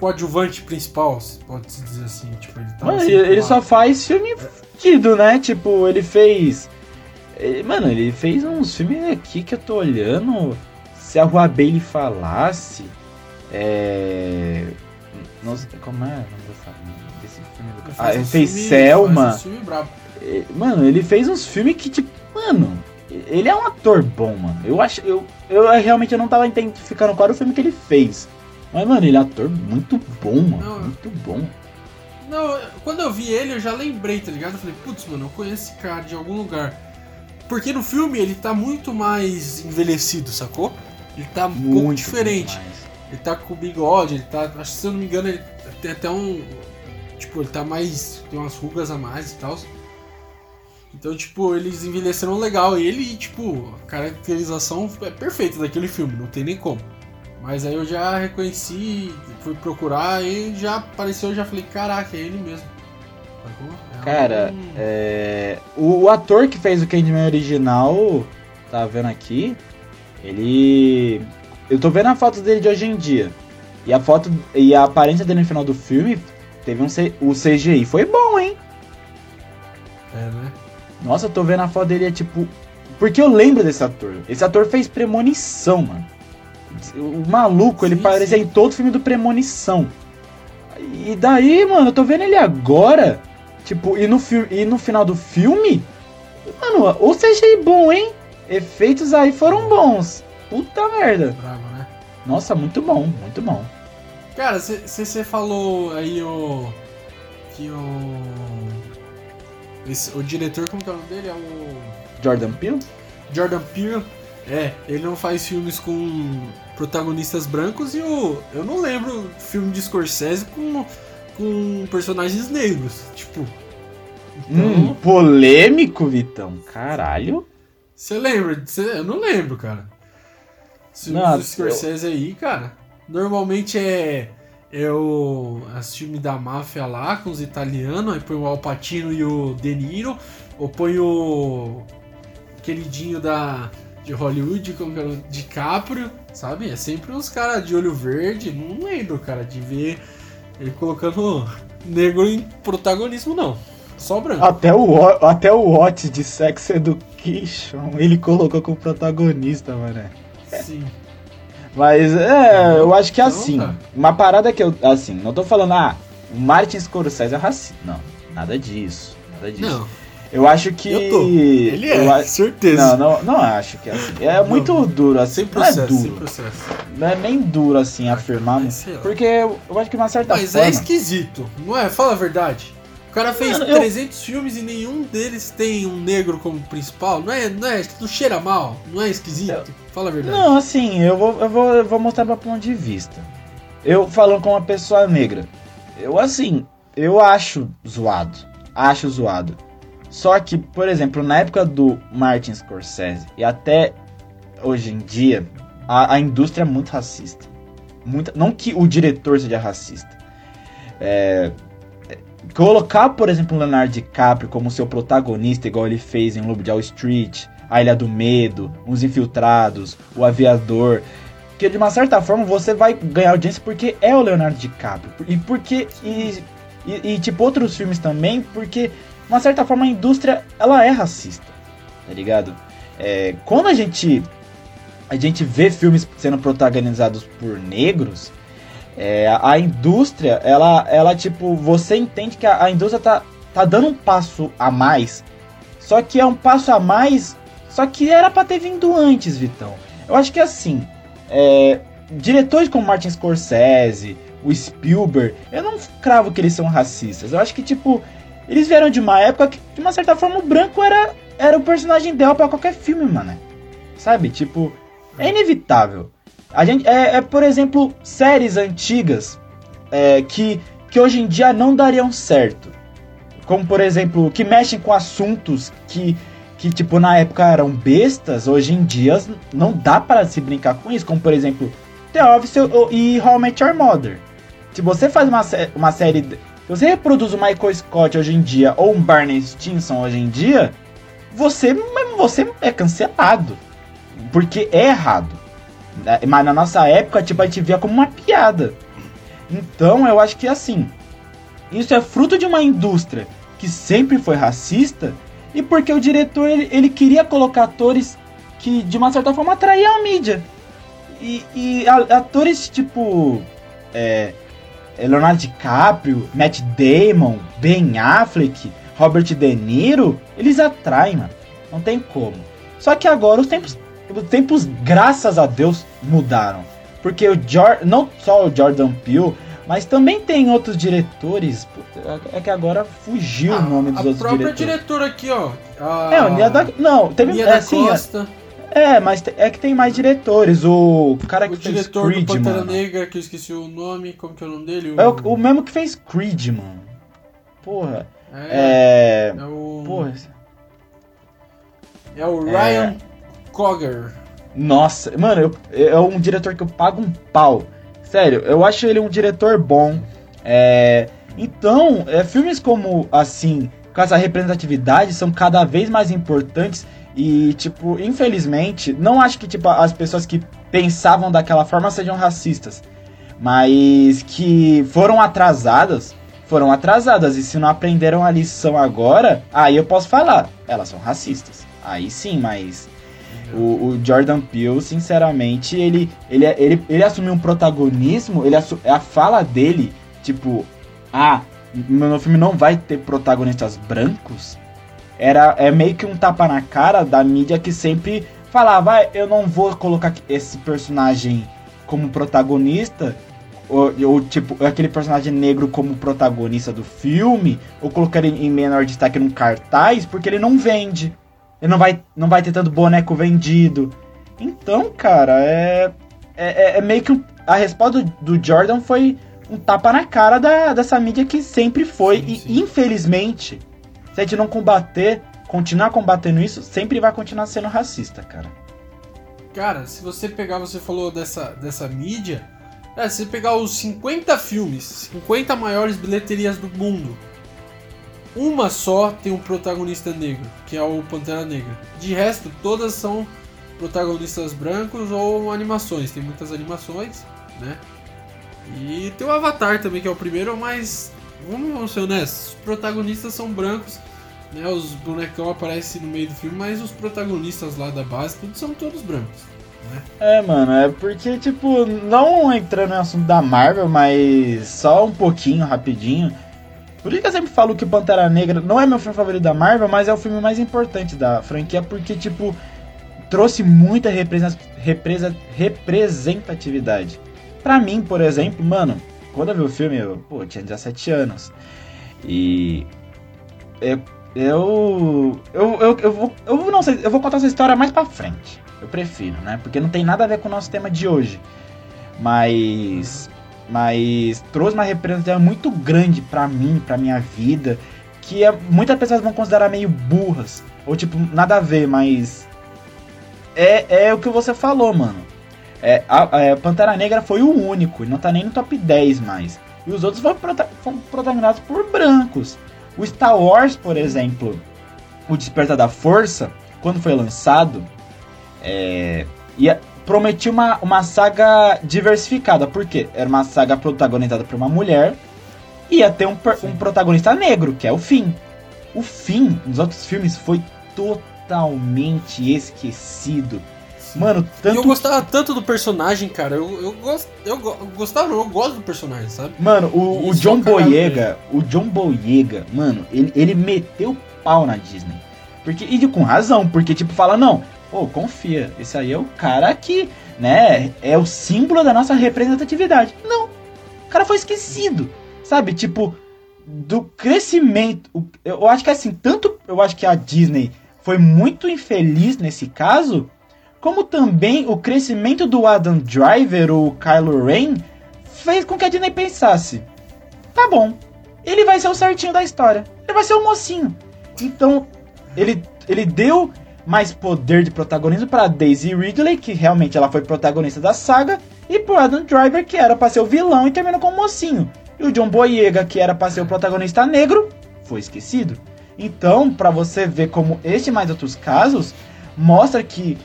coadjuvante principal, pode-se dizer assim. Tipo, ele, Mano, ele, ele só faz filme fudido, né? Tipo, ele fez. Ele, mano, ele fez uns filmes aqui que eu tô olhando se a Rua Bailey falasse. É. Nossa, como é desse filme do Ah, ele fez filme, Selma. É, mano, ele fez uns filmes que, tipo, mano, ele é um ator bom, mano. Eu acho. Eu, eu realmente eu não tava identificando qual era o filme que ele fez. Mas, mano, ele é um ator muito bom, mano. Não, muito bom. Não, quando eu vi ele, eu já lembrei, tá ligado? Eu falei, putz, mano, eu conheço esse cara de algum lugar. Porque no filme ele tá muito mais envelhecido, sacou? Ele tá um muito, pouco diferente. Ele tá com bigode, ele tá. Acho que se eu não me engano, ele tem até um. Tipo, ele tá mais. Tem umas rugas a mais e tal. Então, tipo, eles envelheceram legal. Ele, tipo, a caracterização é perfeita daquele filme, não tem nem como. Mas aí eu já reconheci, fui procurar e já apareceu, eu já falei, caraca, é ele mesmo. É Cara, é... o, o, ator que fez o Candyman original, tá vendo aqui? Ele. Eu tô vendo a foto dele de hoje em dia. E a foto. E a aparência dele no final do filme teve um. C... O CGI foi bom, hein? É, né? Nossa, eu tô vendo a foto dele, é tipo. Porque eu lembro desse ator. Esse ator fez premonição, mano. O maluco, sim, ele parecia em todo filme do Premonição. E daí, mano, eu tô vendo ele agora. Tipo, e no, e no final do filme. Mano, o CGI bom, hein? Efeitos aí foram bons. Puta merda. Bravo, né? Nossa, muito bom, muito bom. Cara, você falou aí o. Que o. Esse, o diretor, como que é o nome dele? É o. Jordan Peele? Jordan Peele. É, ele não faz filmes com protagonistas brancos e o. Eu não lembro filme de Scorsese com, com personagens negros. Tipo. Então, hum, polêmico, Vitão. Caralho. Você lembra? Cê, eu não lembro, cara. Filmes não, do Scorsese eu... aí, cara. Normalmente é. É o. As filmes da máfia lá com os italianos, aí põe o Alpatino e o De Niro, ou põe o. queridinho da de Hollywood, como era o DiCaprio, sabe? É sempre uns caras de olho verde. Não lembro, cara, de ver ele colocando negro em protagonismo, não. Só branco. Até o, até o Watch de Sex Education ele colocou como protagonista, mano. Sim. Mas é, eu acho que é assim. Uma parada que eu. Assim, não tô falando, ah, o Martin Scorsese é racista. Não, nada disso. Nada disso. Não. Eu acho que. Eu. Ele é, eu, certeza. Não, não, não acho que é assim. É não. muito duro assim. Sem processo, não é duro. Sem processo. Não é nem duro assim afirmar. Porque eu acho que uma certa Mas é forma. Mas é esquisito, não é? Fala a verdade. O cara fez Mano, 300 eu... filmes e nenhum deles tem um negro como principal. Não é, não é, não cheira mal, não é esquisito. Eu... Fala a verdade. Não, assim, eu vou, eu vou, eu vou mostrar meu ponto de vista. Eu falando com uma pessoa negra. Eu assim, eu acho zoado. Acho zoado. Só que, por exemplo, na época do Martin Scorsese e até hoje em dia, a, a indústria é muito racista. Muito, não que o diretor seja racista. É, colocar, por exemplo, Leonardo DiCaprio como seu protagonista, igual ele fez em Lobo de Wall Street, A Ilha do Medo, Os Infiltrados, O Aviador, que de uma certa forma você vai ganhar audiência porque é o Leonardo DiCaprio e porque e, e, e tipo outros filmes também porque uma certa forma a indústria ela é racista, tá ligado? É, quando a gente a gente vê filmes sendo protagonizados por negros, é, a indústria, ela, ela tipo, você entende que a, a, indústria tá, tá dando um passo a mais, só que é um passo a mais, só que era para ter vindo antes, Vitão. Eu acho que assim, é, diretores como Martin Scorsese, o Spielberg, eu não cravo que eles são racistas. Eu acho que tipo eles vieram de uma época que, de uma certa forma, o branco era, era o personagem ideal para qualquer filme, mano. Sabe? Tipo, é inevitável. A gente, é, é por exemplo, séries antigas é, que, que hoje em dia não dariam certo. Como, por exemplo, que mexem com assuntos que, que tipo, na época eram bestas, hoje em dia não dá para se brincar com isso. Como, por exemplo, The Office e How I Met Your Mother. Se você faz uma, uma série se você reproduz o Michael Scott hoje em dia ou um Barney Stinson hoje em dia, você, você é cancelado. Porque é errado. Né? Mas na nossa época, tipo, a gente via como uma piada. Então eu acho que assim, isso é fruto de uma indústria que sempre foi racista e porque o diretor ele, ele queria colocar atores que de uma certa forma atraíam a mídia. E, e atores tipo. É, é, Leonardo DiCaprio, Matt Damon, Ben Affleck, Robert De Niro, eles atraem, mano. Não tem como. Só que agora os tempos, os tempos, graças a Deus, mudaram. Porque o Jor não só o Jordan Peele, mas também tem outros diretores. É que agora fugiu ah, o nome dos outros diretores. A própria diretora aqui, ó. A... É, o da, não, teve Nia é, assim, Costa. É, mas é que tem mais diretores. O cara que o fez diretor Creed, do Pantera mano. Negra, que eu esqueci o nome, como que é o nome dele? O... É o, o mesmo que fez Creed, mano. Porra. É. É, é o. Porra. É o Ryan Coger. Nossa, mano, eu- é um diretor que eu pago um pau. Sério, eu acho ele um diretor bom. É, então, é, filmes como assim, com essa representatividade, são cada vez mais importantes. E, tipo, infelizmente, não acho que tipo, as pessoas que pensavam daquela forma sejam racistas. Mas que foram atrasadas, foram atrasadas. E se não aprenderam a lição agora, aí eu posso falar, elas são racistas. Aí sim, mas o, o Jordan Peele, sinceramente, ele, ele, ele, ele assumiu um protagonismo, ele assu- a fala dele, tipo, ah, meu filme não vai ter protagonistas brancos, era é meio que um tapa na cara da mídia que sempre falava, ah, eu não vou colocar esse personagem como protagonista, ou, ou, tipo, aquele personagem negro como protagonista do filme, ou colocar ele em menor destaque num cartaz, porque ele não vende. Ele não vai, não vai ter tanto boneco vendido. Então, cara, é. É, é- é meio que. um- a resposta do, do Jordan foi um tapa na cara da, dessa mídia que sempre foi. Sim, e sim. infelizmente, se a gente não combater, continuar combatendo isso, sempre vai continuar sendo racista, cara. Cara, se você pegar, você falou dessa, dessa mídia. É, se você pegar os 50 filmes, 50 maiores bilheterias do mundo, uma só tem um protagonista negro, que é o Pantera Negra. De resto, todas são protagonistas brancos ou animações. Tem muitas animações, né? E tem o Avatar também, que é o primeiro, mas vamos ser honestos, os protagonistas são brancos, né? Os bonecão aparecem no meio do filme, mas os protagonistas lá da base, tudo são todos brancos. É, mano, é porque, tipo, não entrando no assunto da Marvel, mas só um pouquinho, rapidinho. Por isso que eu sempre falo que Pantera Negra não é meu filme favorito da Marvel, mas é o filme mais importante da franquia, porque, tipo, trouxe muita represa- represa- representatividade. Pra mim, por exemplo, mano, quando eu vi o filme, eu, pô, tinha 17 anos. E. Eu. Eu. Eu, eu, eu vou. Eu não sei, eu vou contar essa história mais pra frente. Eu prefiro, né? Porque não tem nada a ver com o nosso tema de hoje. Mas. Mas trouxe uma representação muito grande pra mim, pra minha vida. Que é- muitas pessoas vão considerar meio burras. Ou tipo, nada a ver, mas. É, é o que você falou, mano. É, a, a Pantera Negra foi o único, não tá nem no top 10 mais. E os outros foram, prota foram protagonizados por brancos. O Star Wars, por exemplo, O Despertar da Força, quando foi lançado, é, ia, prometia uma, uma saga diversificada. Por quê? Era uma saga protagonizada por uma mulher e ia ter um, um protagonista negro, que é o Finn. O Finn, nos outros filmes, foi totalmente esquecido. Mano, E tanto eu gostava tanto do personagem, cara. Eu, eu, gosto, eu, go- eu gostava, eu gosto do personagem, sabe? Mano, o, o John é cagado Boyega, o John Boyega, mano, ele, ele meteu pau na Disney. Porque, e com razão, porque tipo, fala, não, pô, confia, esse aí é o cara que, né, é o símbolo da nossa representatividade. Não, o cara foi esquecido, sabe? Tipo, do crescimento, eu acho que assim, tanto eu acho que a Disney foi muito infeliz nesse caso, como também o crescimento do Adam Driver, o Kylo Ren, fez com que a Disney pensasse: tá bom, ele vai ser o certinho da história, ele vai ser o mocinho. Então, ele, ele deu mais poder de protagonismo para Daisy Ridley, que realmente ela foi protagonista da saga, e pro Adam Driver, que era pra ser o vilão e terminou como mocinho. E o John Boyega, que era pra ser o protagonista negro, foi esquecido. Então, pra você ver como este e mais outros casos, mostra que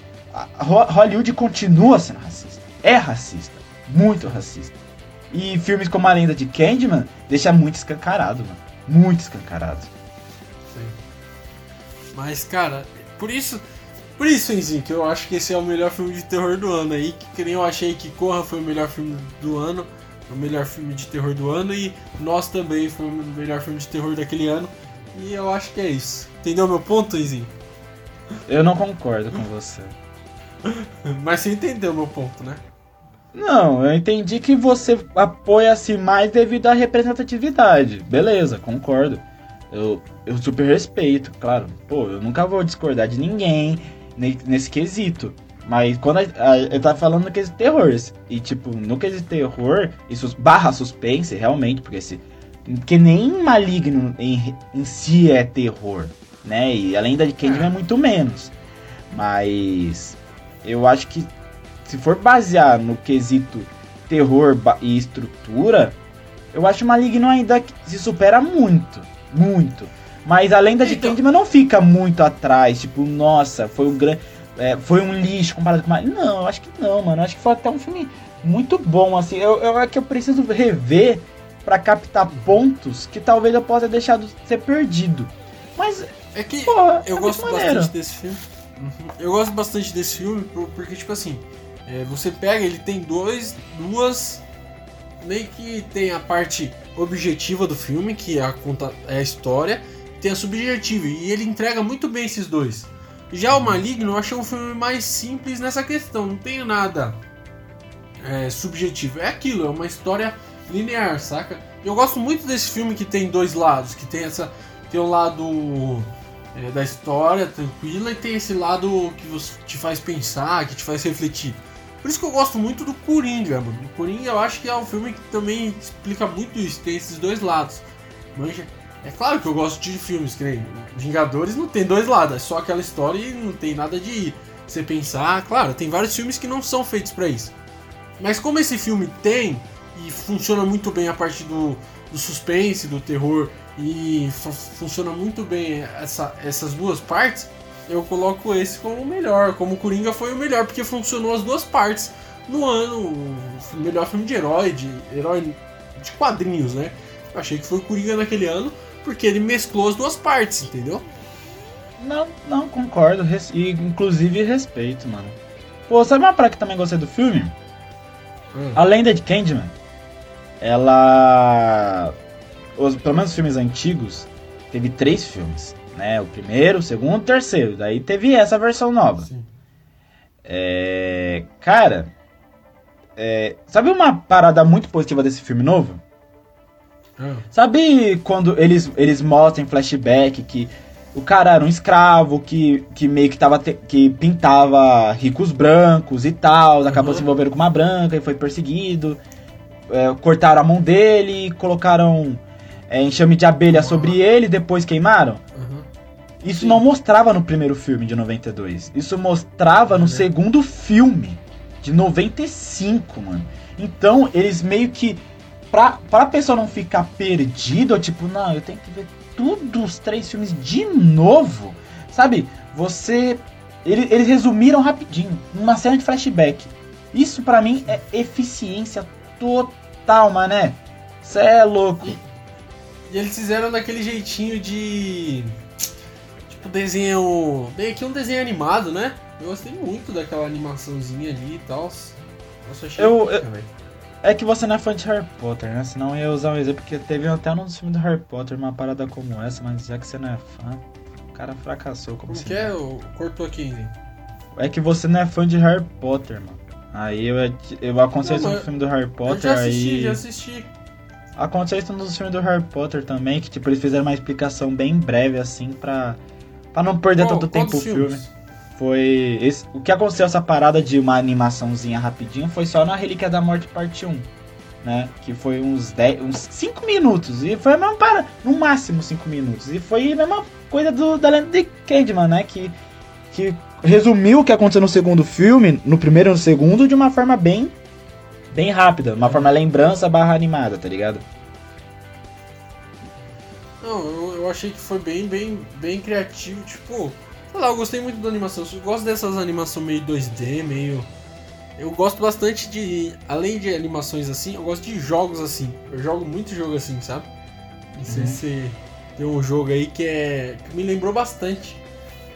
Hollywood continua sendo racista. É racista. Muito racista. E filmes como A Lenda de Candyman deixa muito escancarado, mano. Muito escancarado. Mas, cara, por isso. Por isso, Enzinho, que eu acho que esse é o melhor filme de terror do ano aí. Que, nem eu achei que Corra foi o melhor filme do ano. O melhor filme de terror do ano. E Nós também foi o melhor filme de terror daquele ano. E eu acho que é isso. Entendeu meu ponto, Enzinho? Eu não concordo com você. Mas você entendeu meu ponto, né? Não, eu entendi que você apoia-se mais devido à representatividade. Beleza, concordo. Eu, eu super respeito, claro. Pô, eu nunca vou discordar de ninguém ne- nesse quesito. Mas quando a, a, eu tava falando no quesito terror. E tipo, no quesito terror, isso barra suspense, realmente, porque se. Que nem maligno em, em si é terror, né? E além da de Candyman é muito menos. Mas eu acho que se for basear no quesito terror e estrutura, eu acho Maligno ainda se supera muito, muito. Mas a lenda de então... Candyman não fica muito atrás, tipo, nossa, foi um grande é, foi um lixo comparado com. Não, eu acho que não, mano. Eu acho que foi até um filme muito bom, assim. Eu, eu é que eu preciso rever para captar pontos que talvez eu possa deixar de ser perdido. Mas é que porra, eu é gosto bastante desse filme. Uhum. Eu gosto bastante desse filme porque, tipo assim, é, você pega, ele tem dois, duas. Meio que tem a parte objetiva do filme, que é a, conta, é a história, tem a subjetiva, e ele entrega muito bem esses dois. Já o Maligno eu achei um filme mais simples nessa questão, não tem nada é, subjetivo. É aquilo, é uma história linear, saca? Eu gosto muito desse filme que tem dois lados, que tem essa. Tem um lado é, da história tranquila e tem esse lado que você, te faz pensar, que te faz refletir. Por isso que eu gosto muito do Coringa, mano. O Coringa eu acho que é um filme que também explica muito isso, tem esses dois lados. Manja? É claro que eu gosto de filmes que nem Vingadores não tem dois lados, é só aquela história e não tem nada de você pensar. Claro, tem vários filmes que não são feitos para isso. Mas como esse filme tem e funciona muito bem a parte do, do suspense, do terror e funciona muito bem essa, essas duas partes, eu coloco esse como o melhor, como o Coringa foi o melhor, porque funcionou as duas partes no ano, o melhor filme de herói, de herói de quadrinhos, né? Eu achei que foi o Coringa naquele ano, porque ele mesclou as duas partes, entendeu? Não, não, concordo. E inclusive respeito, mano. Pô, sabe uma praia que também gostei do filme? Hum. A lenda de Candyman. Ela. Os, pelo menos os filmes antigos, teve três filmes. Né? O primeiro, o segundo o terceiro. Daí teve essa versão nova. É, cara, é, sabe uma parada muito positiva desse filme novo? Ah. Sabe quando eles, eles mostram em flashback que o cara era um escravo que, que meio que tava te, que pintava ricos brancos e tal, acabou uhum. se envolvendo com uma branca e foi perseguido. É, cortaram a mão dele, colocaram é, enxame de abelha uhum. sobre ele, depois queimaram. Isso Sim. não mostrava no primeiro filme de 92. Isso mostrava no segundo filme de 95, mano. Então, eles meio que pra, pra pessoa não ficar perdida, tipo, não, eu tenho que ver tudo os três filmes de novo, sabe? Você. Eles, eles resumiram rapidinho, uma cena de flashback. Isso para mim é eficiência total, mané. Cê é louco. E, e, eles fizeram daquele jeitinho de. Tipo, desenho. Bem aqui um desenho animado, né? Eu gostei muito daquela animaçãozinha ali e tal. Nossa, achei eu, eu, é que você não é fã de Harry Potter, né? Senão eu ia usar um exemplo, porque teve até no filme do Harry Potter uma parada como essa, mas já que você não é fã, o cara fracassou como se. que é? Cortou aqui, É que você não é fã de Harry Potter, mano. Aí eu, eu aconselho não, no filme do Harry Potter. Eu já assisti, aí... já assisti. Aconteceu isso nos filmes do Harry Potter também, que tipo, eles fizeram uma explicação bem breve assim pra, pra não perder qual, tanto tempo o filme. Foi. Esse, o que aconteceu essa parada de uma animaçãozinha rapidinho foi só na Relíquia da Morte parte 1. Né? Que foi uns 10, uns 5 minutos. E foi a mesma para no máximo 5 minutos. E foi a mesma coisa do, da lenda de Candyman, né? Que, que resumiu o que aconteceu no segundo filme, no primeiro e no segundo, de uma forma bem bem rápida, uma forma lembrança barra animada, tá ligado? Não, eu, eu achei que foi bem, bem, bem criativo, tipo, Sei lá, eu gostei muito da animação. Eu gosto dessas animações meio 2D, meio. Eu gosto bastante de. Além de animações assim, eu gosto de jogos assim. Eu jogo muito jogo assim, sabe? Não sei uhum. se tem um jogo aí que é. que me lembrou bastante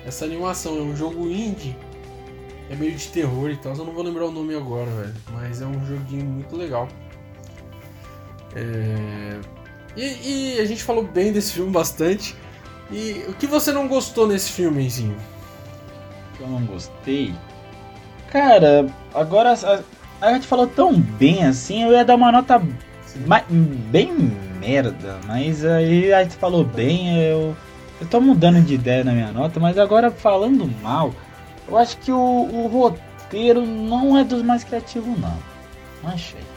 essa animação. É um jogo indie. É meio de terror e tal. Eu não vou lembrar o nome agora, velho. Mas é um joguinho muito legal. É... E, e a gente falou bem desse filme bastante. E o que você não gostou nesse filmezinho? Eu não gostei? Cara, agora a, a gente falou tão bem assim, eu ia dar uma nota bem merda, mas aí a gente falou bem, eu, eu tô mudando de ideia na minha nota, mas agora falando mal, eu acho que o, o roteiro não é dos mais criativos não. Não achei.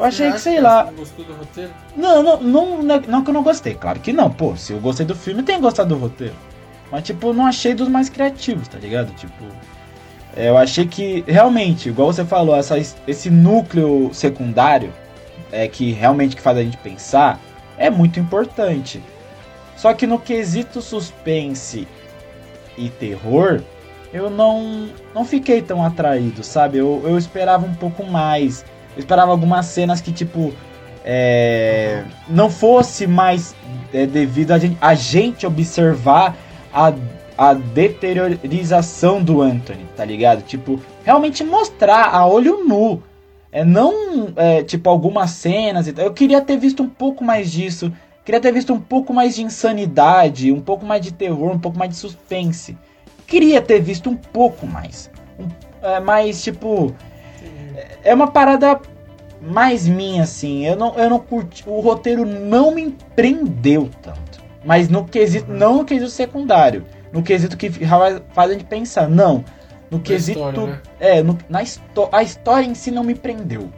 Eu achei que, sei que lá. Você não gostou do roteiro? Não, não, não, não, não que eu não gostei, claro que não. Pô, se eu gostei do filme, tem que gostar do roteiro. Mas, tipo, não achei dos mais criativos, tá ligado? Tipo, é, eu achei que, realmente, igual você falou, essa, esse núcleo secundário, é que realmente que faz a gente pensar, é muito importante. Só que no quesito suspense e terror, eu não, não fiquei tão atraído, sabe? Eu, eu esperava um pouco mais. Eu esperava algumas cenas que, tipo, é, não fosse mais é, devido a gente, a gente observar a, a deteriorização do Anthony, tá ligado? Tipo, realmente mostrar a olho nu. É, não, é, tipo, algumas cenas e tal. Eu queria ter visto um pouco mais disso. Queria ter visto um pouco mais de insanidade, um pouco mais de terror, um pouco mais de suspense. Queria ter visto um pouco mais. Um, é, mais, tipo. É, uma parada mais minha, assim. Eu não, eu não curti. O roteiro não me prendeu tanto. Mas no quesito. Uhum. Não no quesito secundário. No quesito que faz a gente pensar. Não. No na quesito. História, né? É, no, na a história em si não me prendeu.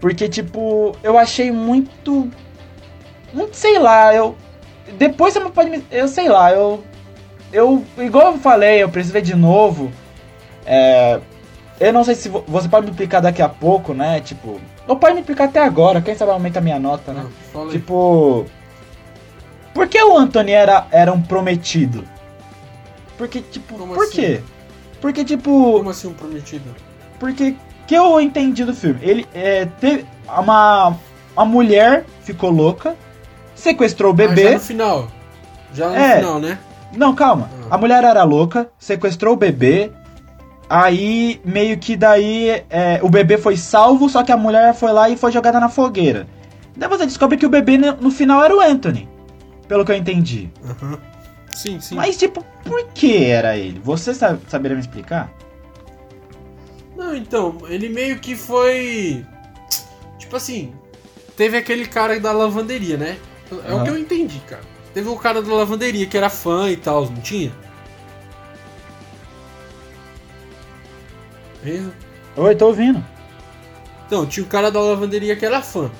Porque, tipo, eu achei muito. Muito, sei lá, eu. Depois você pode me. Eu sei lá, eu. Eu. Igual eu falei, eu preciso ver de novo. É. Eu não sei se você pode me explicar daqui a pouco, né? Tipo, ou pode me explicar até agora, quem sabe aumenta a minha nota, né? Ah, tipo. Por que o Anthony era, era um prometido? Porque, tipo, Como por assim? quê? Porque, tipo. Como assim um prometido? Porque que eu entendi do filme? Ele é. Teve uma. Uma mulher ficou louca, sequestrou o bebê. Ah, já no final. Já no é, final, né? Não, calma. Ah. A mulher era louca, sequestrou o bebê, Aí, meio que daí, é, o bebê foi salvo, só que a mulher foi lá e foi jogada na fogueira. Daí você descobre que o bebê no final era o Anthony. Pelo que eu entendi. Uhum. Sim, sim. Mas, tipo, por que era ele? Você sabe, saberia me explicar? Não, então, ele meio que foi. Tipo assim, teve aquele cara da lavanderia, né? É uhum. o que eu entendi, cara. Teve o cara da lavanderia que era fã e tal, não tinha? Mesmo? Oi, tô ouvindo. Então, tinha o cara da lavanderia que era fã.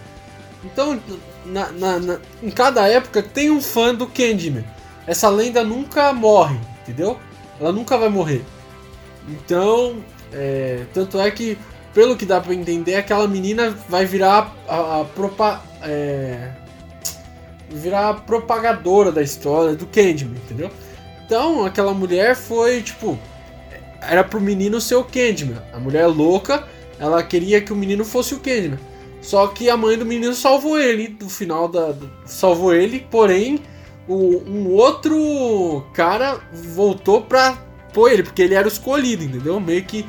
Então, na, na, na, em cada época tem um fã do Candyman. Essa lenda nunca morre, entendeu? Ela nunca vai morrer. Então, é, tanto é que, pelo que dá pra entender, aquela menina vai virar a, a, a propa, é, virar a propagadora da história do Candyman, entendeu? Então, aquela mulher foi, tipo, era pro menino ser o Candyman. A mulher louca, ela queria que o menino fosse o Candyman. Só que a mãe do menino salvou ele, no final da. salvou ele, porém, o, um outro cara voltou pra pôr ele, porque ele era o escolhido, entendeu? Meio que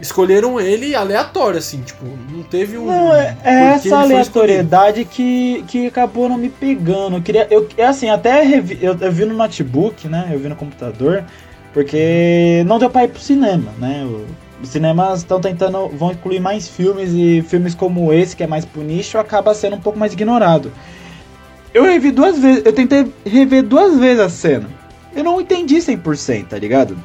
escolheram ele aleatório, assim, tipo, não teve um. Não, é, é essa aleatoriedade que, que acabou não me pegando. Eu queria. Eu, é assim, até revi, eu, eu vi no notebook, né? Eu vi no computador. Porque não deu pra ir pro cinema, né? Os cinemas estão tentando, vão incluir mais filmes e filmes como esse, que é mais pro nicho, acaba sendo um pouco mais ignorado. Eu revi duas vezes, eu tentei rever duas vezes a cena. Eu não entendi 100%, tá ligado?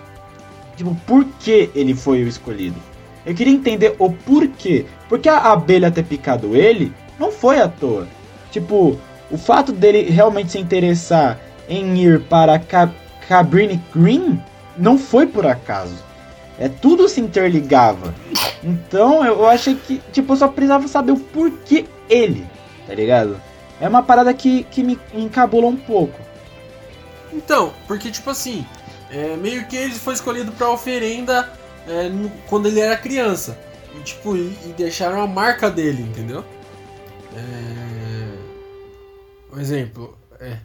Tipo, por que ele foi o escolhido? Eu queria entender o porquê. Porque a abelha ter picado ele não foi à toa. Tipo, o fato dele realmente se interessar em ir para Cabrini Green não foi por acaso. É tudo se interligava. Então eu, achei que, tipo, eu só precisava saber o porquê ele, tá ligado? É uma parada que, que me encabula um pouco. Então, porque tipo assim, é, meio que ele foi escolhido pra oferenda é, no, quando ele era criança. E, tipo, e, e deixaram a marca dele, entendeu? É... Um exemplo. É.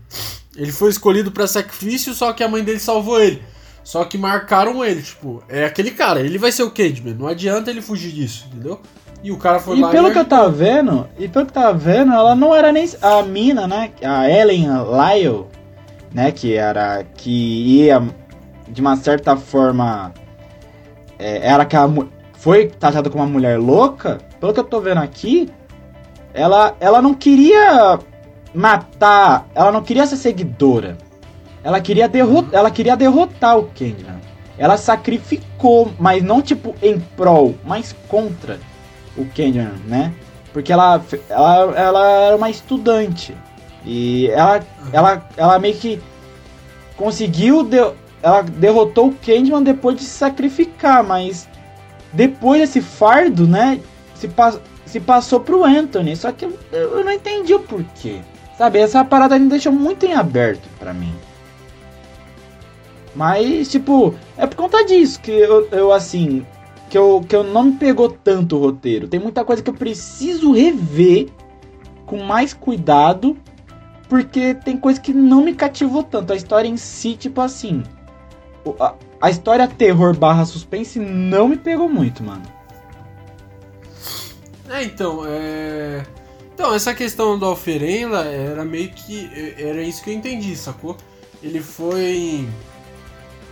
Ele foi escolhido para sacrifício, só que a mãe dele salvou ele. Só que marcaram ele, tipo, é aquele cara, ele vai ser o Candyman, não adianta ele fugir disso, entendeu? E o cara foi e lá pelo e que eu tava vendo, e pelo que eu tava vendo, ela não era nem a mina, né? A Ellen Lyle, né, que era que ia de uma certa forma é, era que foi taxada como uma mulher louca. Pelo que eu tô vendo aqui, ela ela não queria matar, ela não queria ser seguidora. Ela queria, derrotar, ela queria derrotar o Candyman. Ela sacrificou, mas não tipo em prol, mas contra o Candyman, né? Porque ela, ela, ela era uma estudante. E ela, ela, ela meio que conseguiu. De, ela derrotou o Candyman depois de se sacrificar, mas depois desse fardo, né? Se, pa se passou pro Anthony. Só que eu, eu não entendi o porquê. Sabe, essa parada me deixou muito em aberto para mim. Mas, tipo, é por conta disso que eu, eu assim. Que eu, que eu não me pegou tanto o roteiro. Tem muita coisa que eu preciso rever com mais cuidado. Porque tem coisa que não me cativou tanto. A história em si, tipo assim. A, a história terror barra suspense não me pegou muito, mano. É, então, é. Então, essa questão do Alferenla era meio que. Era isso que eu entendi, sacou? Ele foi.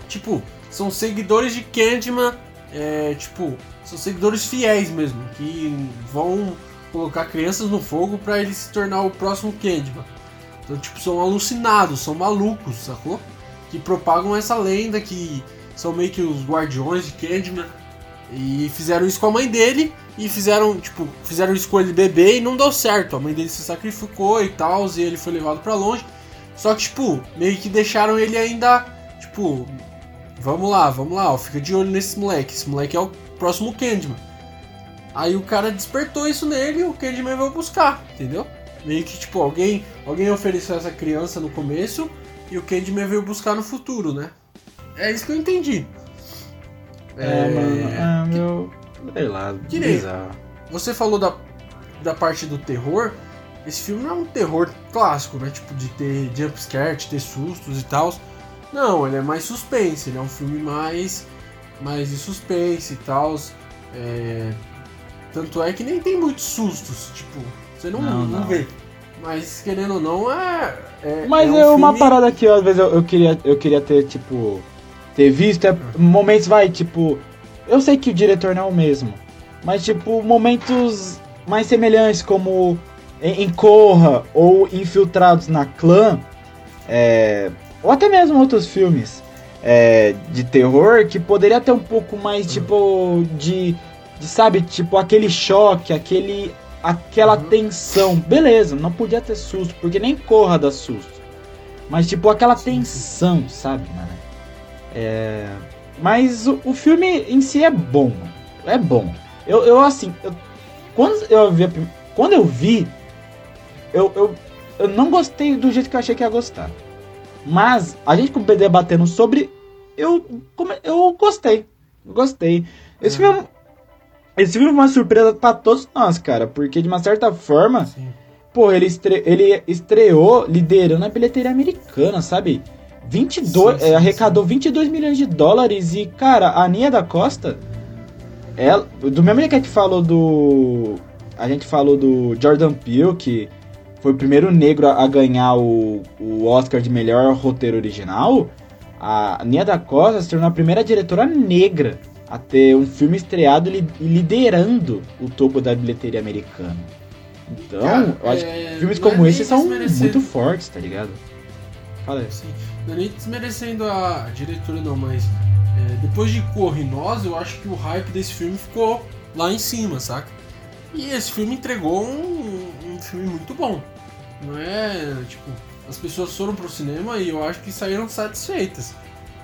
Tipo, são seguidores de Candyman, é, tipo, são seguidores fiéis mesmo, que vão colocar crianças no fogo para ele se tornar o próximo Candyman. Então, tipo, são alucinados, são malucos, sacou? Que propagam essa lenda que são meio que os guardiões de Candyman. E fizeram isso com a mãe dele e fizeram, tipo, fizeram isso com ele bebê e não deu certo. A mãe dele se sacrificou e tal, e ele foi levado para longe. Só que, tipo, meio que deixaram ele ainda, tipo, vamos lá, vamos lá, ó, fica de olho nesse moleque. Esse moleque é o próximo Candyman. Aí o cara despertou isso nele e o Candyman veio buscar, entendeu? Meio que, tipo, alguém, alguém ofereceu essa criança no começo e o Candyman veio buscar no futuro, né? É isso que eu entendi. É, mano, é, meu. Sei lá, Direito. Você falou da, da parte do terror. Esse filme não é um terror clássico, né? Tipo, de ter jumpscare, de ter sustos e tal. Não, ele é mais suspense. Ele é um filme mais, mais de suspense e tal. É... Tanto é que nem tem muitos sustos. Tipo, você não, não, não. não vê. Mas querendo ou não, é. é Mas é, é um uma filme... parada que às vezes eu, eu, queria, eu queria ter, tipo ter visto é momentos, vai, tipo. Eu sei que o diretor não é o mesmo. Mas, tipo, momentos mais semelhantes, como em, em Corra ou Infiltrados na Clã. É, ou até mesmo outros filmes é, de terror que poderia ter um pouco mais, tipo, de, de. Sabe, tipo, aquele choque, aquele. aquela uhum. tensão. Beleza, não podia ter susto, porque nem Corra dá susto. Mas, tipo, aquela tensão, sabe, mano? É... Mas o, o, filme em si é bom. É bom. Eu, eu assim, eu, quando eu vi, quando eu vi, eu, eu, eu não gostei do jeito que eu achei que ia gostar. Mas a gente debatendo sobre, eu, eu gostei. Gostei. Esse filme, é esse filme é uma surpresa para todos nós, cara, porque de uma certa forma, Sim. pô, ele, estre, ele estreou liderando a bilheteria americana, sabe? 22, sim, sim, é, arrecadou 22 milhões de dólares e, cara, a Nia da Costa, ela, do mesmo jeito que a gente falou do. A gente falou do Jordan Peele, que foi o primeiro negro a, a ganhar o, o Oscar de melhor roteiro original. A Nia da Costa se tornou a primeira diretora negra a ter um filme estreado e liderando o topo da bilheteria americana. Então, Cara, eu acho é, que filmes como é esse são muito fortes, tá ligado? Fala aí. Sim. Não é nem desmerecendo a diretora não, mas é, depois de Corrinosa, eu acho que o hype desse filme ficou lá em cima, saca? E esse filme entregou um, um filme muito bom. Não é, tipo, as pessoas foram pro cinema e eu acho que saíram satisfeitas.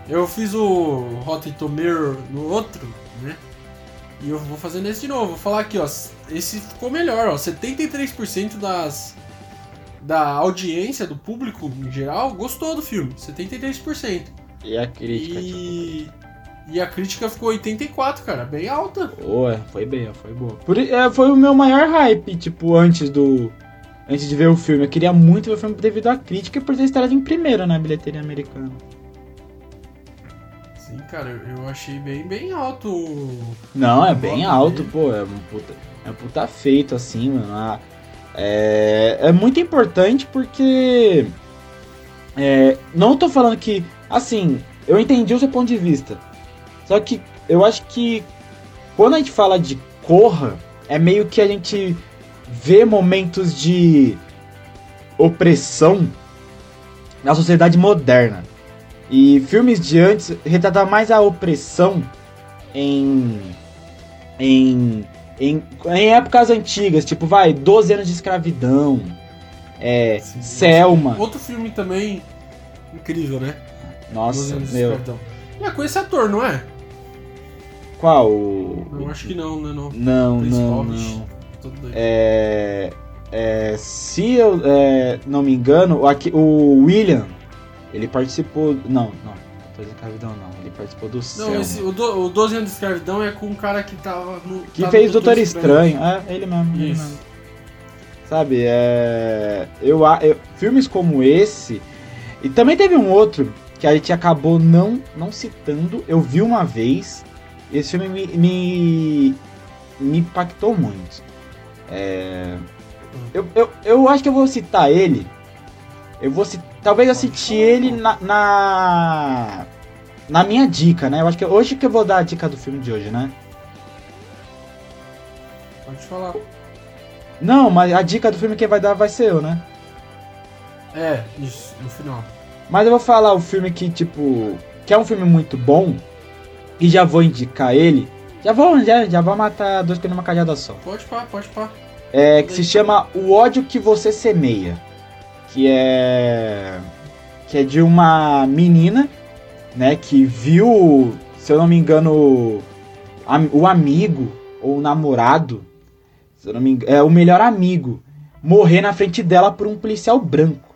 Eu fiz o Rotten Tomatoes no outro, né? E eu vou fazer nesse de novo. Vou falar aqui, ó. Esse ficou melhor, ó. 73% das da audiência, do público em geral, gostou do filme, 73%. E a crítica? E, tipo... e a crítica ficou 84, cara, bem alta. Boa, foi bem, foi boa. Por, é, foi o meu maior hype, tipo, antes do. Antes de ver o filme. Eu queria muito ver o filme devido à crítica e por ter estado em primeiro na bilheteria americana. Sim, cara, eu achei bem, bem alto. Não, é bem alto, dele. pô. É um puta, é um puta feito, assim, mano. A, é, é muito importante porque. É, não tô falando que. Assim, eu entendi o seu ponto de vista. Só que eu acho que quando a gente fala de Corra, é meio que a gente vê momentos de opressão na sociedade moderna. E filmes de antes retratavam mais a opressão em, em em, em épocas antigas, tipo, vai, 12 anos de escravidão, é, Sim, Selma. Outro filme também incrível, né? Nossa, 12 anos de meu. Ele é com esse ator, não é? Qual? O- Eu acho que não, né? Não. Não, não, não. É, é, se eu é, não me engano, o, aqui- o William, ele participou. Não, não, tô de escravidão não. Ele participou do Não, Selma. esse, o, do, o 12 anos de escravidão é com um cara que tava no. Que tá no fez Doutor Estranho. É, ele mesmo. Ele mesmo. Sabe, é. Eu, eu- filmes como esse. E também teve um outro que a gente acabou não, não citando. Eu vi uma vez. Esse filme me, me, me impactou muito. É, eu, eu, eu acho que eu vou citar ele. Eu vou citar. Talvez eu cite ele na, na. na minha dica, né? Eu acho que hoje que eu vou dar a dica do filme de hoje, né? Pode falar. Não, mas a dica do filme quem vai dar vai ser eu, né? É, isso, no final. Mas eu vou falar o filme que, tipo, que é um filme muito bom e já vou indicar ele. Já vou, já, já vou matar dois coelhos numa cajada só. Pode pá, pode pá. É, que se chama O ódio que você semeia, que é que é de uma menina, né, que viu, se eu não me engano, o amigo ou o namorado, se eu não me engano, é o melhor amigo, morrer na frente dela por um policial branco,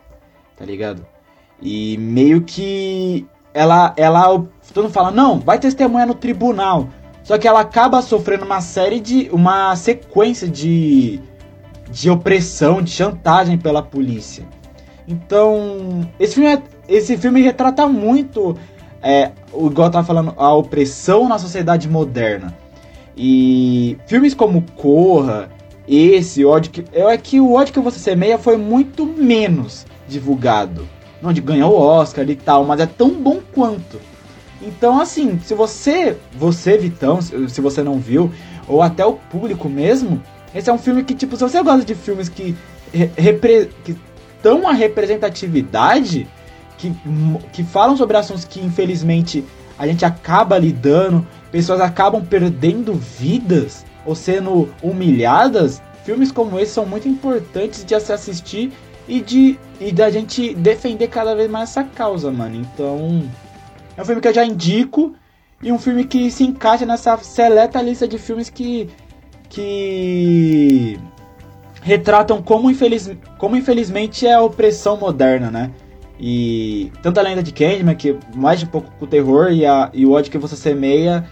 tá ligado? E meio que ela ela todo mundo fala, "Não, vai testemunhar no tribunal". Só que ela acaba sofrendo uma série de uma sequência de de opressão, de chantagem pela polícia. Então, esse filme, é- esse filme retrata muito, é, igual eu tava falando, a opressão na sociedade moderna. E filmes como Corra, esse, ódio que. É que o ódio que você semeia foi muito menos divulgado. Onde ganhou o Oscar e tal, mas é tão bom quanto. Então, assim, se você, você, Vitão, se você não viu, ou até o público mesmo, esse é um filme que, tipo, se você gosta de filmes que, re- repre, que a representatividade, que, que falam sobre assuntos que, infelizmente, a gente acaba lidando, pessoas acabam perdendo vidas ou sendo humilhadas, filmes como esse são muito importantes de se assistir e de e da gente defender cada vez mais essa causa, mano. Então, é um filme que eu já indico e um filme que se encaixa nessa seleta lista de filmes que que retratam como, infeliz, como infelizmente é a opressão moderna, né? E tanto a lenda de Candyman, que mais de pouco com o terror, e, a, e o ódio que você semeia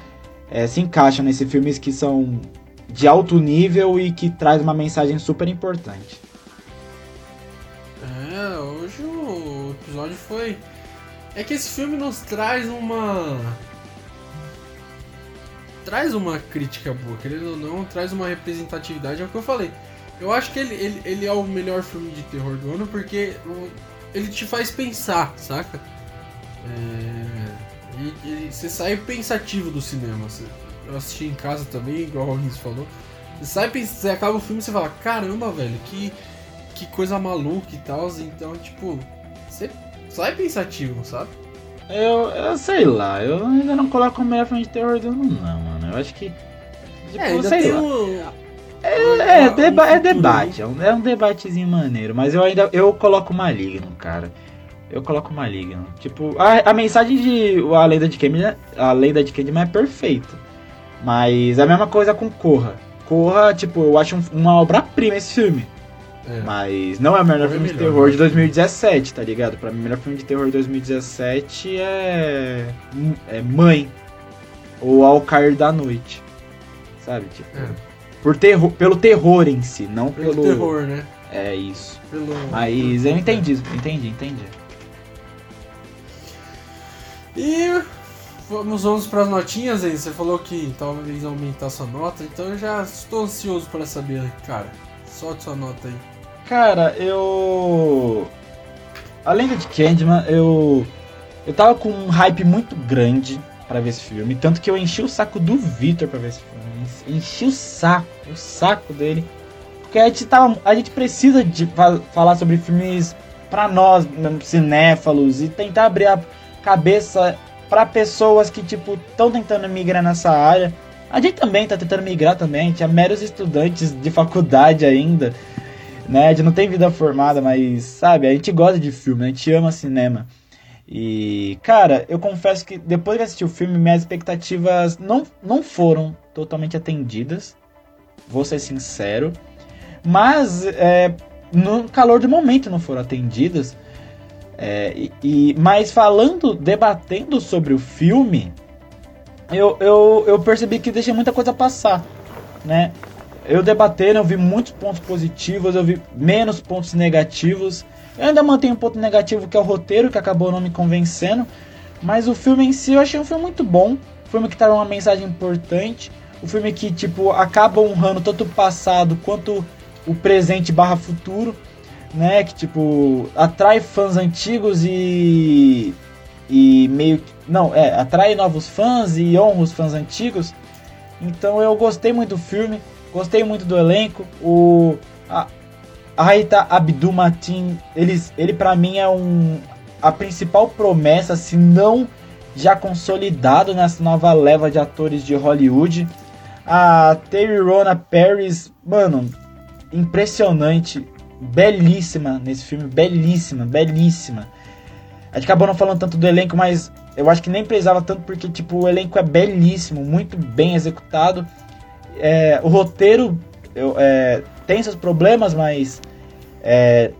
é, se encaixam nesses filmes que são de alto nível e que traz uma mensagem super importante. É, hoje o episódio foi. É que esse filme nos traz uma. Traz uma crítica boa, querendo ou não, traz uma representatividade, é o que eu falei. Eu acho que ele, ele, ele é o melhor filme de terror do ano porque ele te faz pensar, saca? É, e, e você sai pensativo do cinema. Eu assisti em casa também, igual o Rins falou. Você sai pens- você acaba o filme e você fala, caramba, velho, que, que coisa maluca e tal. Então, tipo, você sai pensativo, sabe? Eu, eu sei lá, eu ainda não coloco o melhor filme de terror do não, mano. Eu acho que. Tipo, é, ainda sei tem lá. o. É, a- o deba- é futuro, debate, é um, é um debatezinho maneiro, mas eu ainda eu coloco maligno, cara. Eu coloco maligno. Tipo, a, a mensagem de a lenda de Candyman, a lenda de Candyman é perfeita. Mas é a mesma coisa com Corra. Corra, tipo, eu acho um- uma obra-prima esse filme. É. Mas não é o melhor Corra é filme de melhor, terror de né? 2017, tá ligado? Pra mim, o melhor filme de terror de 2017 é. é Mãe. Ou Ao Cair da Noite. Sabe? Tipo. É. Por terror, pelo terror em si, não Pelo pelo. terror, né? É isso. Pelo, Mas eu entendi, entendi, entendi. E vamos, vamos para as notinhas aí. Você falou que talvez aumentar sua nota, então eu já estou ansioso para saber, cara. Solte sua nota aí. Cara, eu. Além de Candyman, eu. Eu tava com um hype muito grande pra ver esse filme. Tanto que eu enchi o saco do Victor pra ver esse filme. Enchi o saco, o saco dele. Porque a gente, tava, a gente precisa de fa- falar sobre filmes pra nós, cinéfalos, e tentar abrir a cabeça pra pessoas que, tipo, estão tentando migrar nessa área. A gente também tá tentando migrar também, a gente é meros estudantes de faculdade ainda né? Não tem vida formada, mas, sabe, a gente gosta de filme, a gente ama cinema. E, cara, eu confesso que depois que assisti o filme, minhas expectativas não, não foram totalmente atendidas. Vou ser sincero. Mas, é, no calor do momento não foram atendidas. É, e, mas falando, debatendo sobre o filme, eu, eu, eu percebi que deixei muita coisa passar, né? Eu debatendo, eu vi muitos pontos positivos, eu vi menos pontos negativos. Eu ainda mantenho um ponto negativo que é o roteiro, que acabou não me convencendo. Mas o filme em si eu achei um filme muito bom. Um filme que traz uma mensagem importante. Um filme que, tipo, acaba honrando tanto o passado quanto o presente barra futuro. Né? Que, tipo, atrai fãs antigos e. E meio que. Não, é, atrai novos fãs e honra os fãs antigos. Então eu gostei muito do filme. Gostei muito do elenco. O. A, Abdul Matin, ele, ele para mim é um a principal promessa, se não já consolidado nessa nova leva de atores de Hollywood. A Terry Rona Paris, mano, impressionante, belíssima nesse filme, belíssima, belíssima. A gente acabou não falando tanto do elenco, mas eu acho que nem precisava tanto porque tipo o elenco é belíssimo, muito bem executado. É, o roteiro eu, é, tem seus problemas, mas é,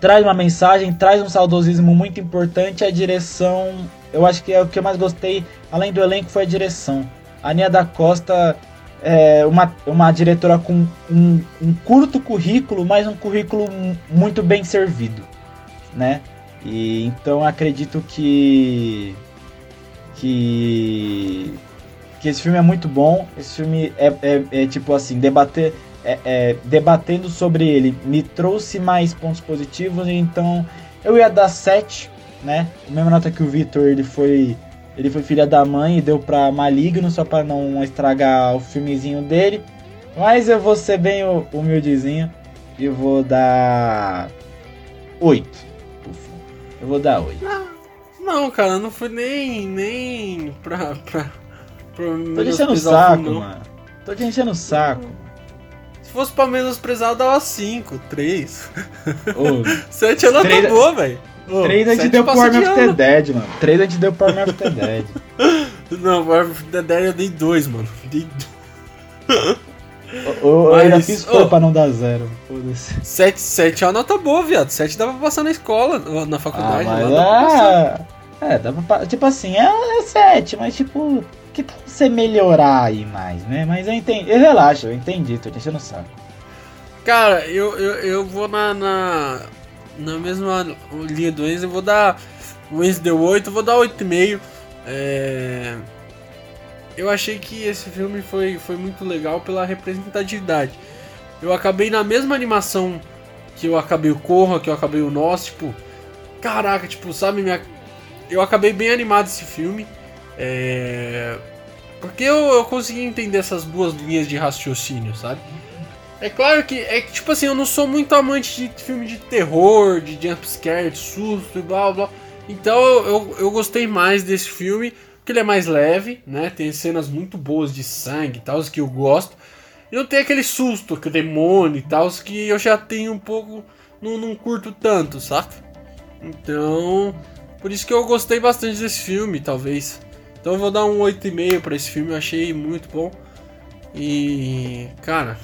traz uma mensagem, traz um saudosismo muito importante. A direção, eu acho que é o que eu mais gostei, além do elenco, foi a direção. A Nia da Costa é uma, uma diretora com um, um curto currículo, mas um currículo muito bem servido, né? E então acredito que que que esse filme é muito bom. Esse filme é, é, é tipo assim debater é, é, debatendo sobre ele me trouxe mais pontos positivos, então eu ia dar 7, né? Mesma nota que o Victor, ele foi ele foi filha da mãe e deu pra Maligno só pra não estragar o filmezinho dele. Mas eu vou ser bem humildezinho e vou dar 8. Eu vou dar 8. Não, cara, não foi nem nem pra, pra Tô te enchendo o saco, mano. Tô te enchendo o saco. Se fosse pra menosprezar, dava 5, 3. 7 é nota 3, boa, velho. 3 a gente deu pro Army of the Dead, mano. 3 a gente deu pro Army of the Dead. Não, pro Army of the Dead eu dei 2, mano. Dei 2. Eu, ainda fiz oh, pra não dar zero. Foda-se. 7, 7 é uma nota boa, viado. 7 dá pra passar na escola, na faculdade. Ah, mas lá, é, é, dá pra Tipo assim, é, é 7, mas tipo que você melhorar aí mais, né? Mas eu entendi. Eu eu entendi, tô te enchendo saco. Cara, eu, eu, eu vou na, na, na mesma linha do Enzo, eu vou dar. O Enzo deu 8, eu vou dar 8,5. É... Eu achei que esse filme foi, foi muito legal pela representatividade. Eu acabei na mesma animação que eu acabei o Corra, que eu acabei o Nosso, tipo. Caraca, tipo, sabe, minha. Eu acabei bem animado esse filme. É... Porque eu, eu consegui entender essas duas linhas de raciocínio, sabe? É claro que, é que, tipo assim, eu não sou muito amante de filme de terror, de jumpscare, de susto e blá blá. Então eu, eu gostei mais desse filme, porque ele é mais leve, né? Tem cenas muito boas de sangue e tal, que eu gosto. E não tem aquele susto, aquele demônio e tal, que eu já tenho um pouco. Não, não curto tanto, saca? Então. Por isso que eu gostei bastante desse filme, talvez. Então eu vou dar um 8,5 para esse filme, eu achei muito bom. E, cara,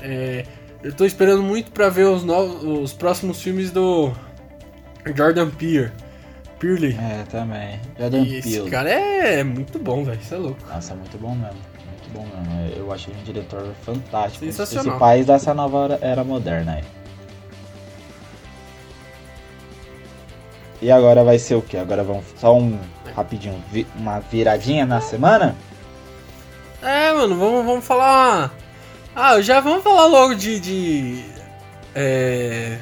é, eu tô esperando muito para ver os, novos, os próximos filmes do Jordan Peele. Peele. É, também. Jordan e Peele. Esse cara é muito bom, velho, isso é louco. Nossa, é muito bom mesmo. Muito bom mesmo. Eu achei um diretor fantástico. Sensacional. Esse país dessa nova era moderna aí. E agora vai ser o que? Agora vamos só um rapidinho, vi, uma viradinha na semana? É, mano, vamos, vamos falar. Ah, já vamos falar logo de. de é.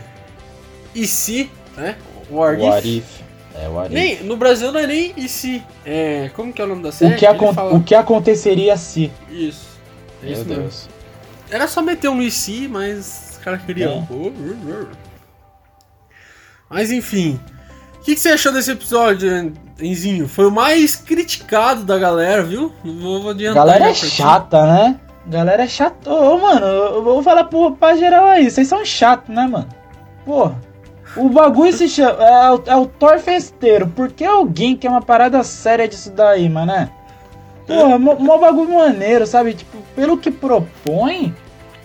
E se, né? What, What if. if. É, what nem, if. No Brasil não é nem e se. É, como que é o nome da série? O que, acon fala... o que aconteceria se. Isso. É Meu isso Deus. Mesmo. Era só meter um e se, mas os caras queriam. É. Mas enfim. O que, que, você achou desse episódio, Enzinho? Foi o mais criticado da galera, viu? Não vou adiantar. Galera é chata, né? Galera é chata. Ô, mano, eu vou falar pro, pra geral aí. Vocês são chatos, né, mano? Porra. O bagulho se chama. É, o- é o Thor festeiro. Por que alguém quer uma parada séria disso daí, mané? Porra, mó, mó bagulho maneiro, sabe? Tipo, pelo que propõe,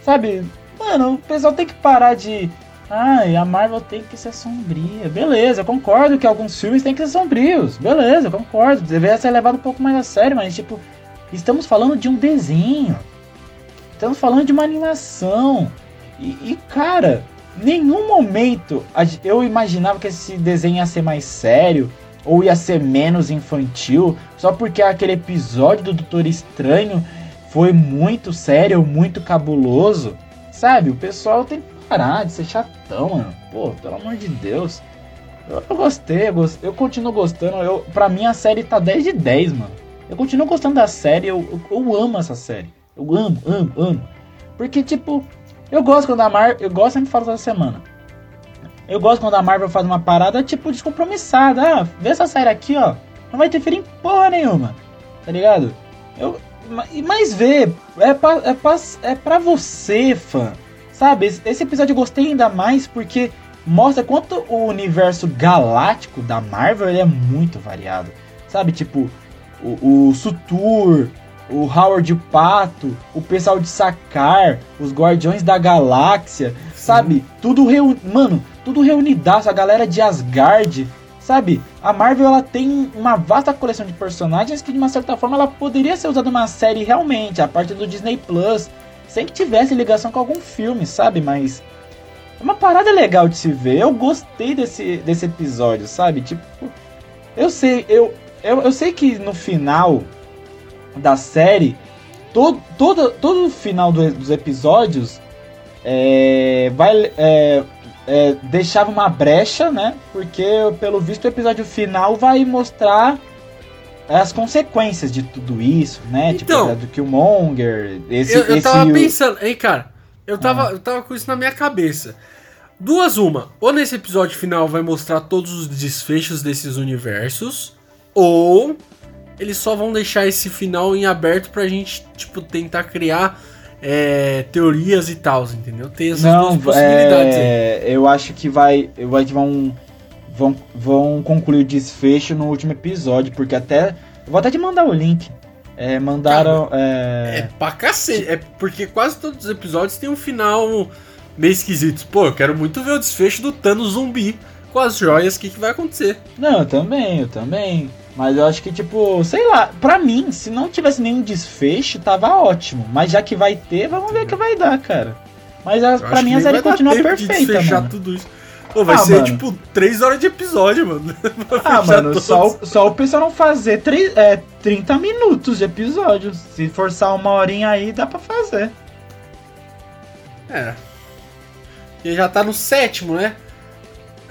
sabe? Mano, o pessoal tem que parar de. Ai, a Marvel tem que ser sombria. Beleza, eu concordo que alguns filmes têm que ser sombrios. Beleza, eu concordo. Deveria ser levado um pouco mais a sério, mas, tipo, estamos falando de um desenho. Estamos falando de uma animação. E, e, cara, nenhum momento eu imaginava que esse desenho ia ser mais sério ou ia ser menos infantil, só porque aquele episódio do Doutor Estranho foi muito sério, muito cabuloso. Sabe, o pessoal tem parar de ser chatão, mano. Pô, pelo amor de Deus. Eu, eu gostei, eu, gos- eu continuo gostando. Eu, pra mim a série tá 10 de 10, mano. Eu continuo gostando da série, eu, eu, eu amo essa série. Eu amo, amo, amo. Porque, tipo, eu gosto quando a Marvel. Eu gosto sempre falo toda semana. Eu gosto quando a Marvel faz uma parada, tipo, descompromissada. Ah, vê essa série aqui, ó. Não vai interferir em porra nenhuma. Tá ligado? Eu, ma- mas vê, é pra, é, pra, é pra você, fã. Sabe? Esse, episódio eu gostei ainda mais porque mostra quanto o universo galáctico da Marvel é muito variado. Sabe? Tipo, o, o Sutur, o Howard Pato, o pessoal de Sakar, os Guardiões da Galáxia, sabe? Tudo reunido, mano, tudo reunidaço, a galera de Asgard, sabe? A Marvel ela tem uma vasta coleção de personagens que de uma certa forma ela poderia ser usada numa série realmente, a parte do Disney Plus, sem que tivesse ligação com algum filme, sabe? Mas é uma parada legal de se ver. Eu gostei desse, desse episódio, sabe? Tipo, eu sei, eu, eu, eu sei que no final da série, todo, todo, todo o final do- dos episódios é, vai, é, é, deixava uma brecha, né? Porque, pelo visto, o episódio final vai mostrar as consequências de tudo isso, né? Então, tipo, do Killmonger, esse... eu, eu esse tava pensando, hein, cara, eu tava, Ah. eu tava com isso na minha cabeça. Duas uma, ou nesse episódio final vai mostrar todos os desfechos desses universos, ou eles só vão deixar esse final em aberto pra gente, tipo, tentar criar é, teorias e tal, entendeu? Tem essas Não, duas possibilidades aí. é, eu acho que vai, eu acho que vão, vão, vão concluir o desfecho no último episódio, porque até, vou até te mandar o link. É, mandaram, É é, pra cacete, é porque quase todos os episódios tem um final meio esquisito. Pô, eu quero muito ver o desfecho do Thanos zumbi com as joias, o que, que vai acontecer. não, eu também, eu também. Mas eu acho que, tipo, sei lá, pra mim, se não tivesse nenhum desfecho, tava ótimo. Mas já que vai ter, vamos ver o que vai dar, cara. Mas a, pra mim a série continua de perfeita, desfechar mano. tudo isso. Pô, vai Ah, ser mano. tipo 3 horas de episódio, mano. Ah, mano, todos. só, o- só o pessoal não fazer três, é, 30 minutos de episódio. Se forçar uma horinha aí, dá pra fazer. É. E já tá no sétimo, né?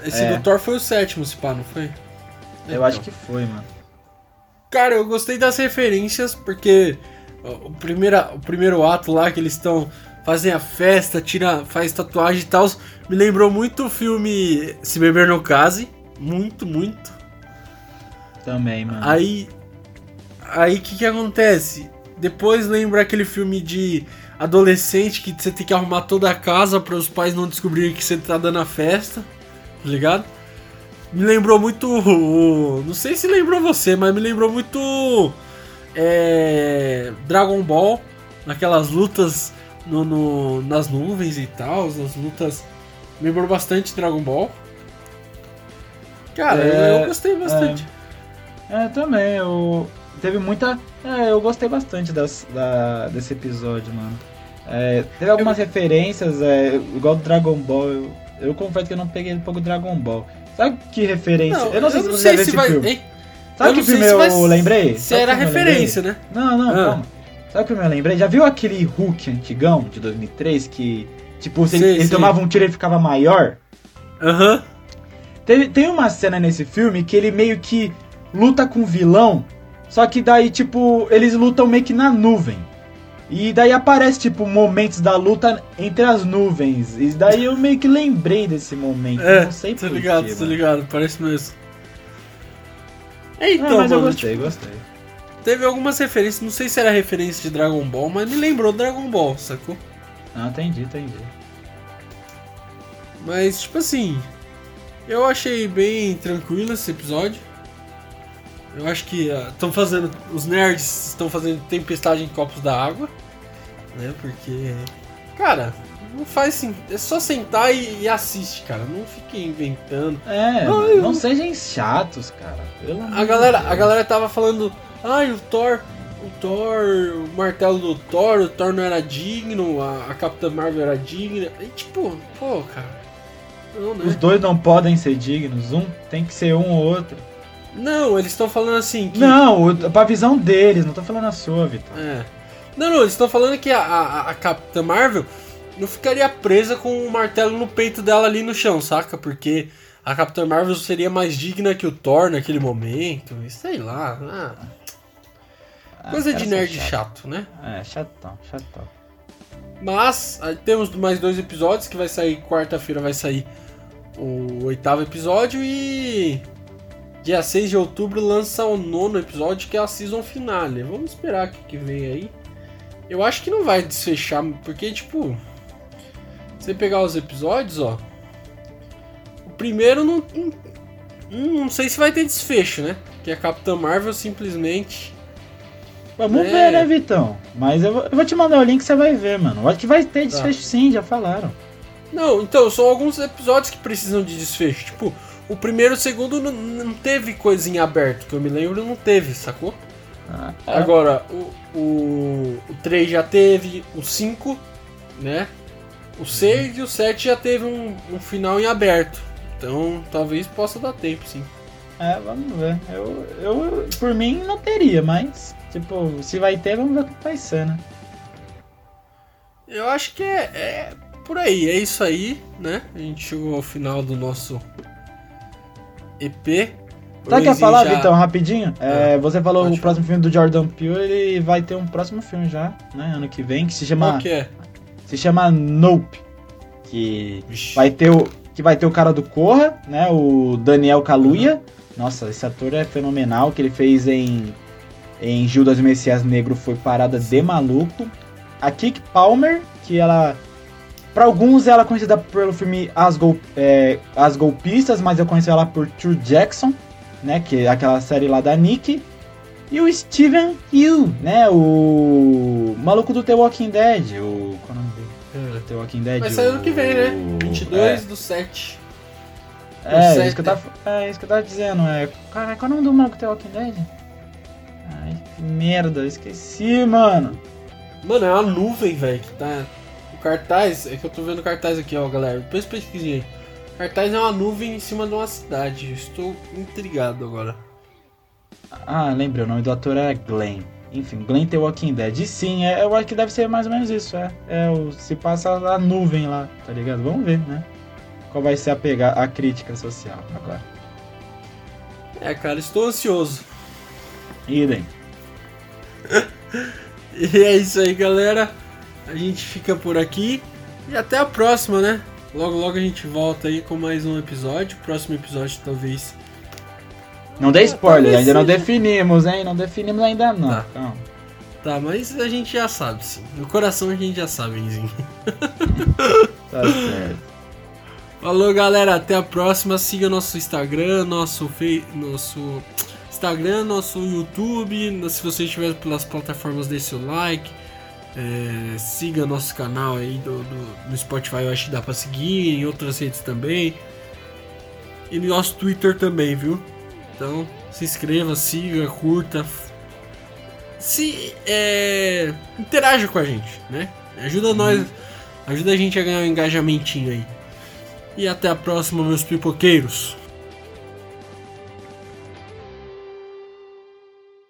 Esse É. do Thor foi o sétimo, se pá, não foi? Eu Então. acho que foi, mano. Cara, eu gostei das referências, porque o primeira, o primeiro ato lá que eles estão. Fazem a festa, tira, faz tatuagem e tal. Me lembrou muito o filme Se Beber No Case. Muito, muito. Também, mano. Aí. Aí o que, que acontece? Depois lembra aquele filme de adolescente que você tem que arrumar toda a casa para os pais não descobrirem que você tá dando a festa. Tá ligado? Me lembrou muito. Não sei se lembrou você, mas me lembrou muito. é, Dragon Ball. Naquelas lutas no, no- nas nuvens e tal. As lutas. Me lembrou bastante Dragon Ball. Cara, É, eu, eu gostei bastante. É, também, eu. Teve muita. É, eu gostei bastante das, da, desse episódio, mano. É, teve algumas referências, é, igual do Dragon Ball. Eu, eu confesso que eu não peguei um pouco Dragon Ball. Sabe que referência? eu não sei se você já viu esse filme. Sabe eu que não sei filme se eu vai- lembrei? Se Sabe era eu referência, né? Não, não, Ah. calma. Sabe o que eu lembrei? Já viu aquele Hulk antigão de 2003 que, tipo, se Sei, ele sei. tomava um tiro e ele ficava maior? Aham. Teve, tem uma cena nesse filme que ele meio que luta com o vilão, só que daí, tipo, eles lutam meio que na nuvem. E daí aparece, tipo, momentos da luta entre as nuvens. E daí eu meio que lembrei desse momento. É, não sei tô ligado, quê, tô ligado, parece mesmo. É, Ah, então, mas eu mano, gostei, tipo, gostei. Teve algumas referências, não sei se era referência de Dragon Ball, mas me lembrou Dragon Ball, sacou? Ah, entendi, entendi. Mas, tipo assim, Eu achei bem tranquilo esse episódio. Eu acho que estão uh, fazendo. Os nerds estão fazendo tempestade em copos da água. Né? Porque. Cara, não faz assim. É só sentar e, e assiste, cara. Não fique inventando. É, não eu... sejam chatos, cara. Pelo a galera, Deus. a galera tava falando. Ai, o Thor. O Thor, o martelo do Thor, o Thor não era digno, a, a Capitã Marvel era digna. E tipo, pô, cara. Não, né? Os dois não podem ser dignos, um tem que ser um ou outro. Não, eles estão falando assim. Que... Não, pra visão deles, não tô falando a sua, Vitor. É. Não, não, eles estão falando que a, a, a Capitã Marvel não ficaria presa com o martelo no peito dela ali no chão, saca? Porque a Capitã Marvel seria mais digna que o Thor naquele momento. Sei lá. Ah. Ah Coisa de nerd chato. chato, né? É, chatão, chatão. Mas temos mais dois episódios que vai sair quarta-feira vai sair o oitavo episódio e dia 6 de outubro lança o nono episódio que é a season finale. Vamos esperar o que, que vem aí. Eu acho que não vai desfechar, porque tipo, você pegar os episódios, ó. O primeiro não, não, não sei se vai ter desfecho, né? Que a Capitã Marvel simplesmente. Vamos é... ver, né, Vitão? Mas eu vou, eu vou, te mandar o link você vai ver, mano. Acho que vai ter tá. desfecho tá. sim, já falaram. Não, então, são alguns episódios que precisam de desfecho. Tipo, o primeiro e o segundo não, não teve coisinha aberta, que eu me lembro, não teve, sacou? Ah, é. Agora, o, o, o 3 já teve, o 5, né? O 6 e o 7 já teve um, um, final em aberto. Então talvez possa dar tempo, sim. É, vamos ver. Eu, eu por mim não teria, mas tipo, se vai ter, vamos ver o que vai ser, né? Eu acho que é, é por aí, é isso aí, né? A gente chegou ao final do nosso EP. Sabe o que ia falar, já... Vitão, rapidinho? É, ah, você falou o próximo filme do Jordan Peele, ele vai ter um próximo filme já, né? Ano que vem, que se chama. Qual que é? Se chama Nope. Que vai ter o. Que vai ter o cara do Corra, né? O Daniel Kaluuya. Uhum. Nossa, esse ator é fenomenal. Que ele fez em. Em Gildas Messias Negro foi parada de maluco. A Kik Palmer, que ela. Para alguns ela é conhecida pelo filme As, Gol, é, As Golpistas, mas eu conheci ela por True Jackson, né? Que é aquela série lá da Nick. E o Steven Hill, né? O maluco do The Walking Dead. O. Qual é o nome dele? É. The Walking Dead. Vai sair ano que vem, né? 22 é. do 7. É, 7, isso que eu tava, é isso que eu tava dizendo. É, cara, qual é o nome do maluco do The Walking Dead? Ai, que merda, eu esqueci, mano. Mano, é uma nuvem, velho, que tá. O cartaz, é que eu tô vendo o cartaz aqui, ó, galera. Depois pesquisei aí. O cartaz é uma nuvem em cima de uma cidade. Estou intrigado agora. Ah, lembrei, o nome do ator é Glenn. Enfim, Glenn The Walking Dead. E sim, é, eu acho que deve ser mais ou menos isso, é. é o, se passa a nuvem lá, tá ligado? Vamos ver, né? Qual vai ser a, pegar, a crítica social agora. É, cara, estou ansioso. Idem. e é isso aí, galera. A gente fica por aqui. E até a próxima, né? Logo, logo a gente volta aí com mais um episódio. Próximo episódio, talvez não dê spoiler, ainda não definimos, hein? Não definimos ainda não. Tá. Então. Tá, mas a gente já sabe, sim. No coração a gente já sabe, Enzinho. tá certo. Falou, galera. Até a próxima. Siga nosso Instagram, nosso, fe... nosso Instagram, nosso YouTube. Se você estiver pelas plataformas, dê seu like. É... siga nosso canal aí do, do, do Spotify, eu acho que dá pra seguir. Em outras redes também. E no nosso Twitter também, viu? Então, se inscreva, siga, curta. Se é, interaja com a gente, né? Ajuda uhum. nós, ajuda a gente a ganhar um engajamentinho aí. E até a próxima, meus pipoqueiros.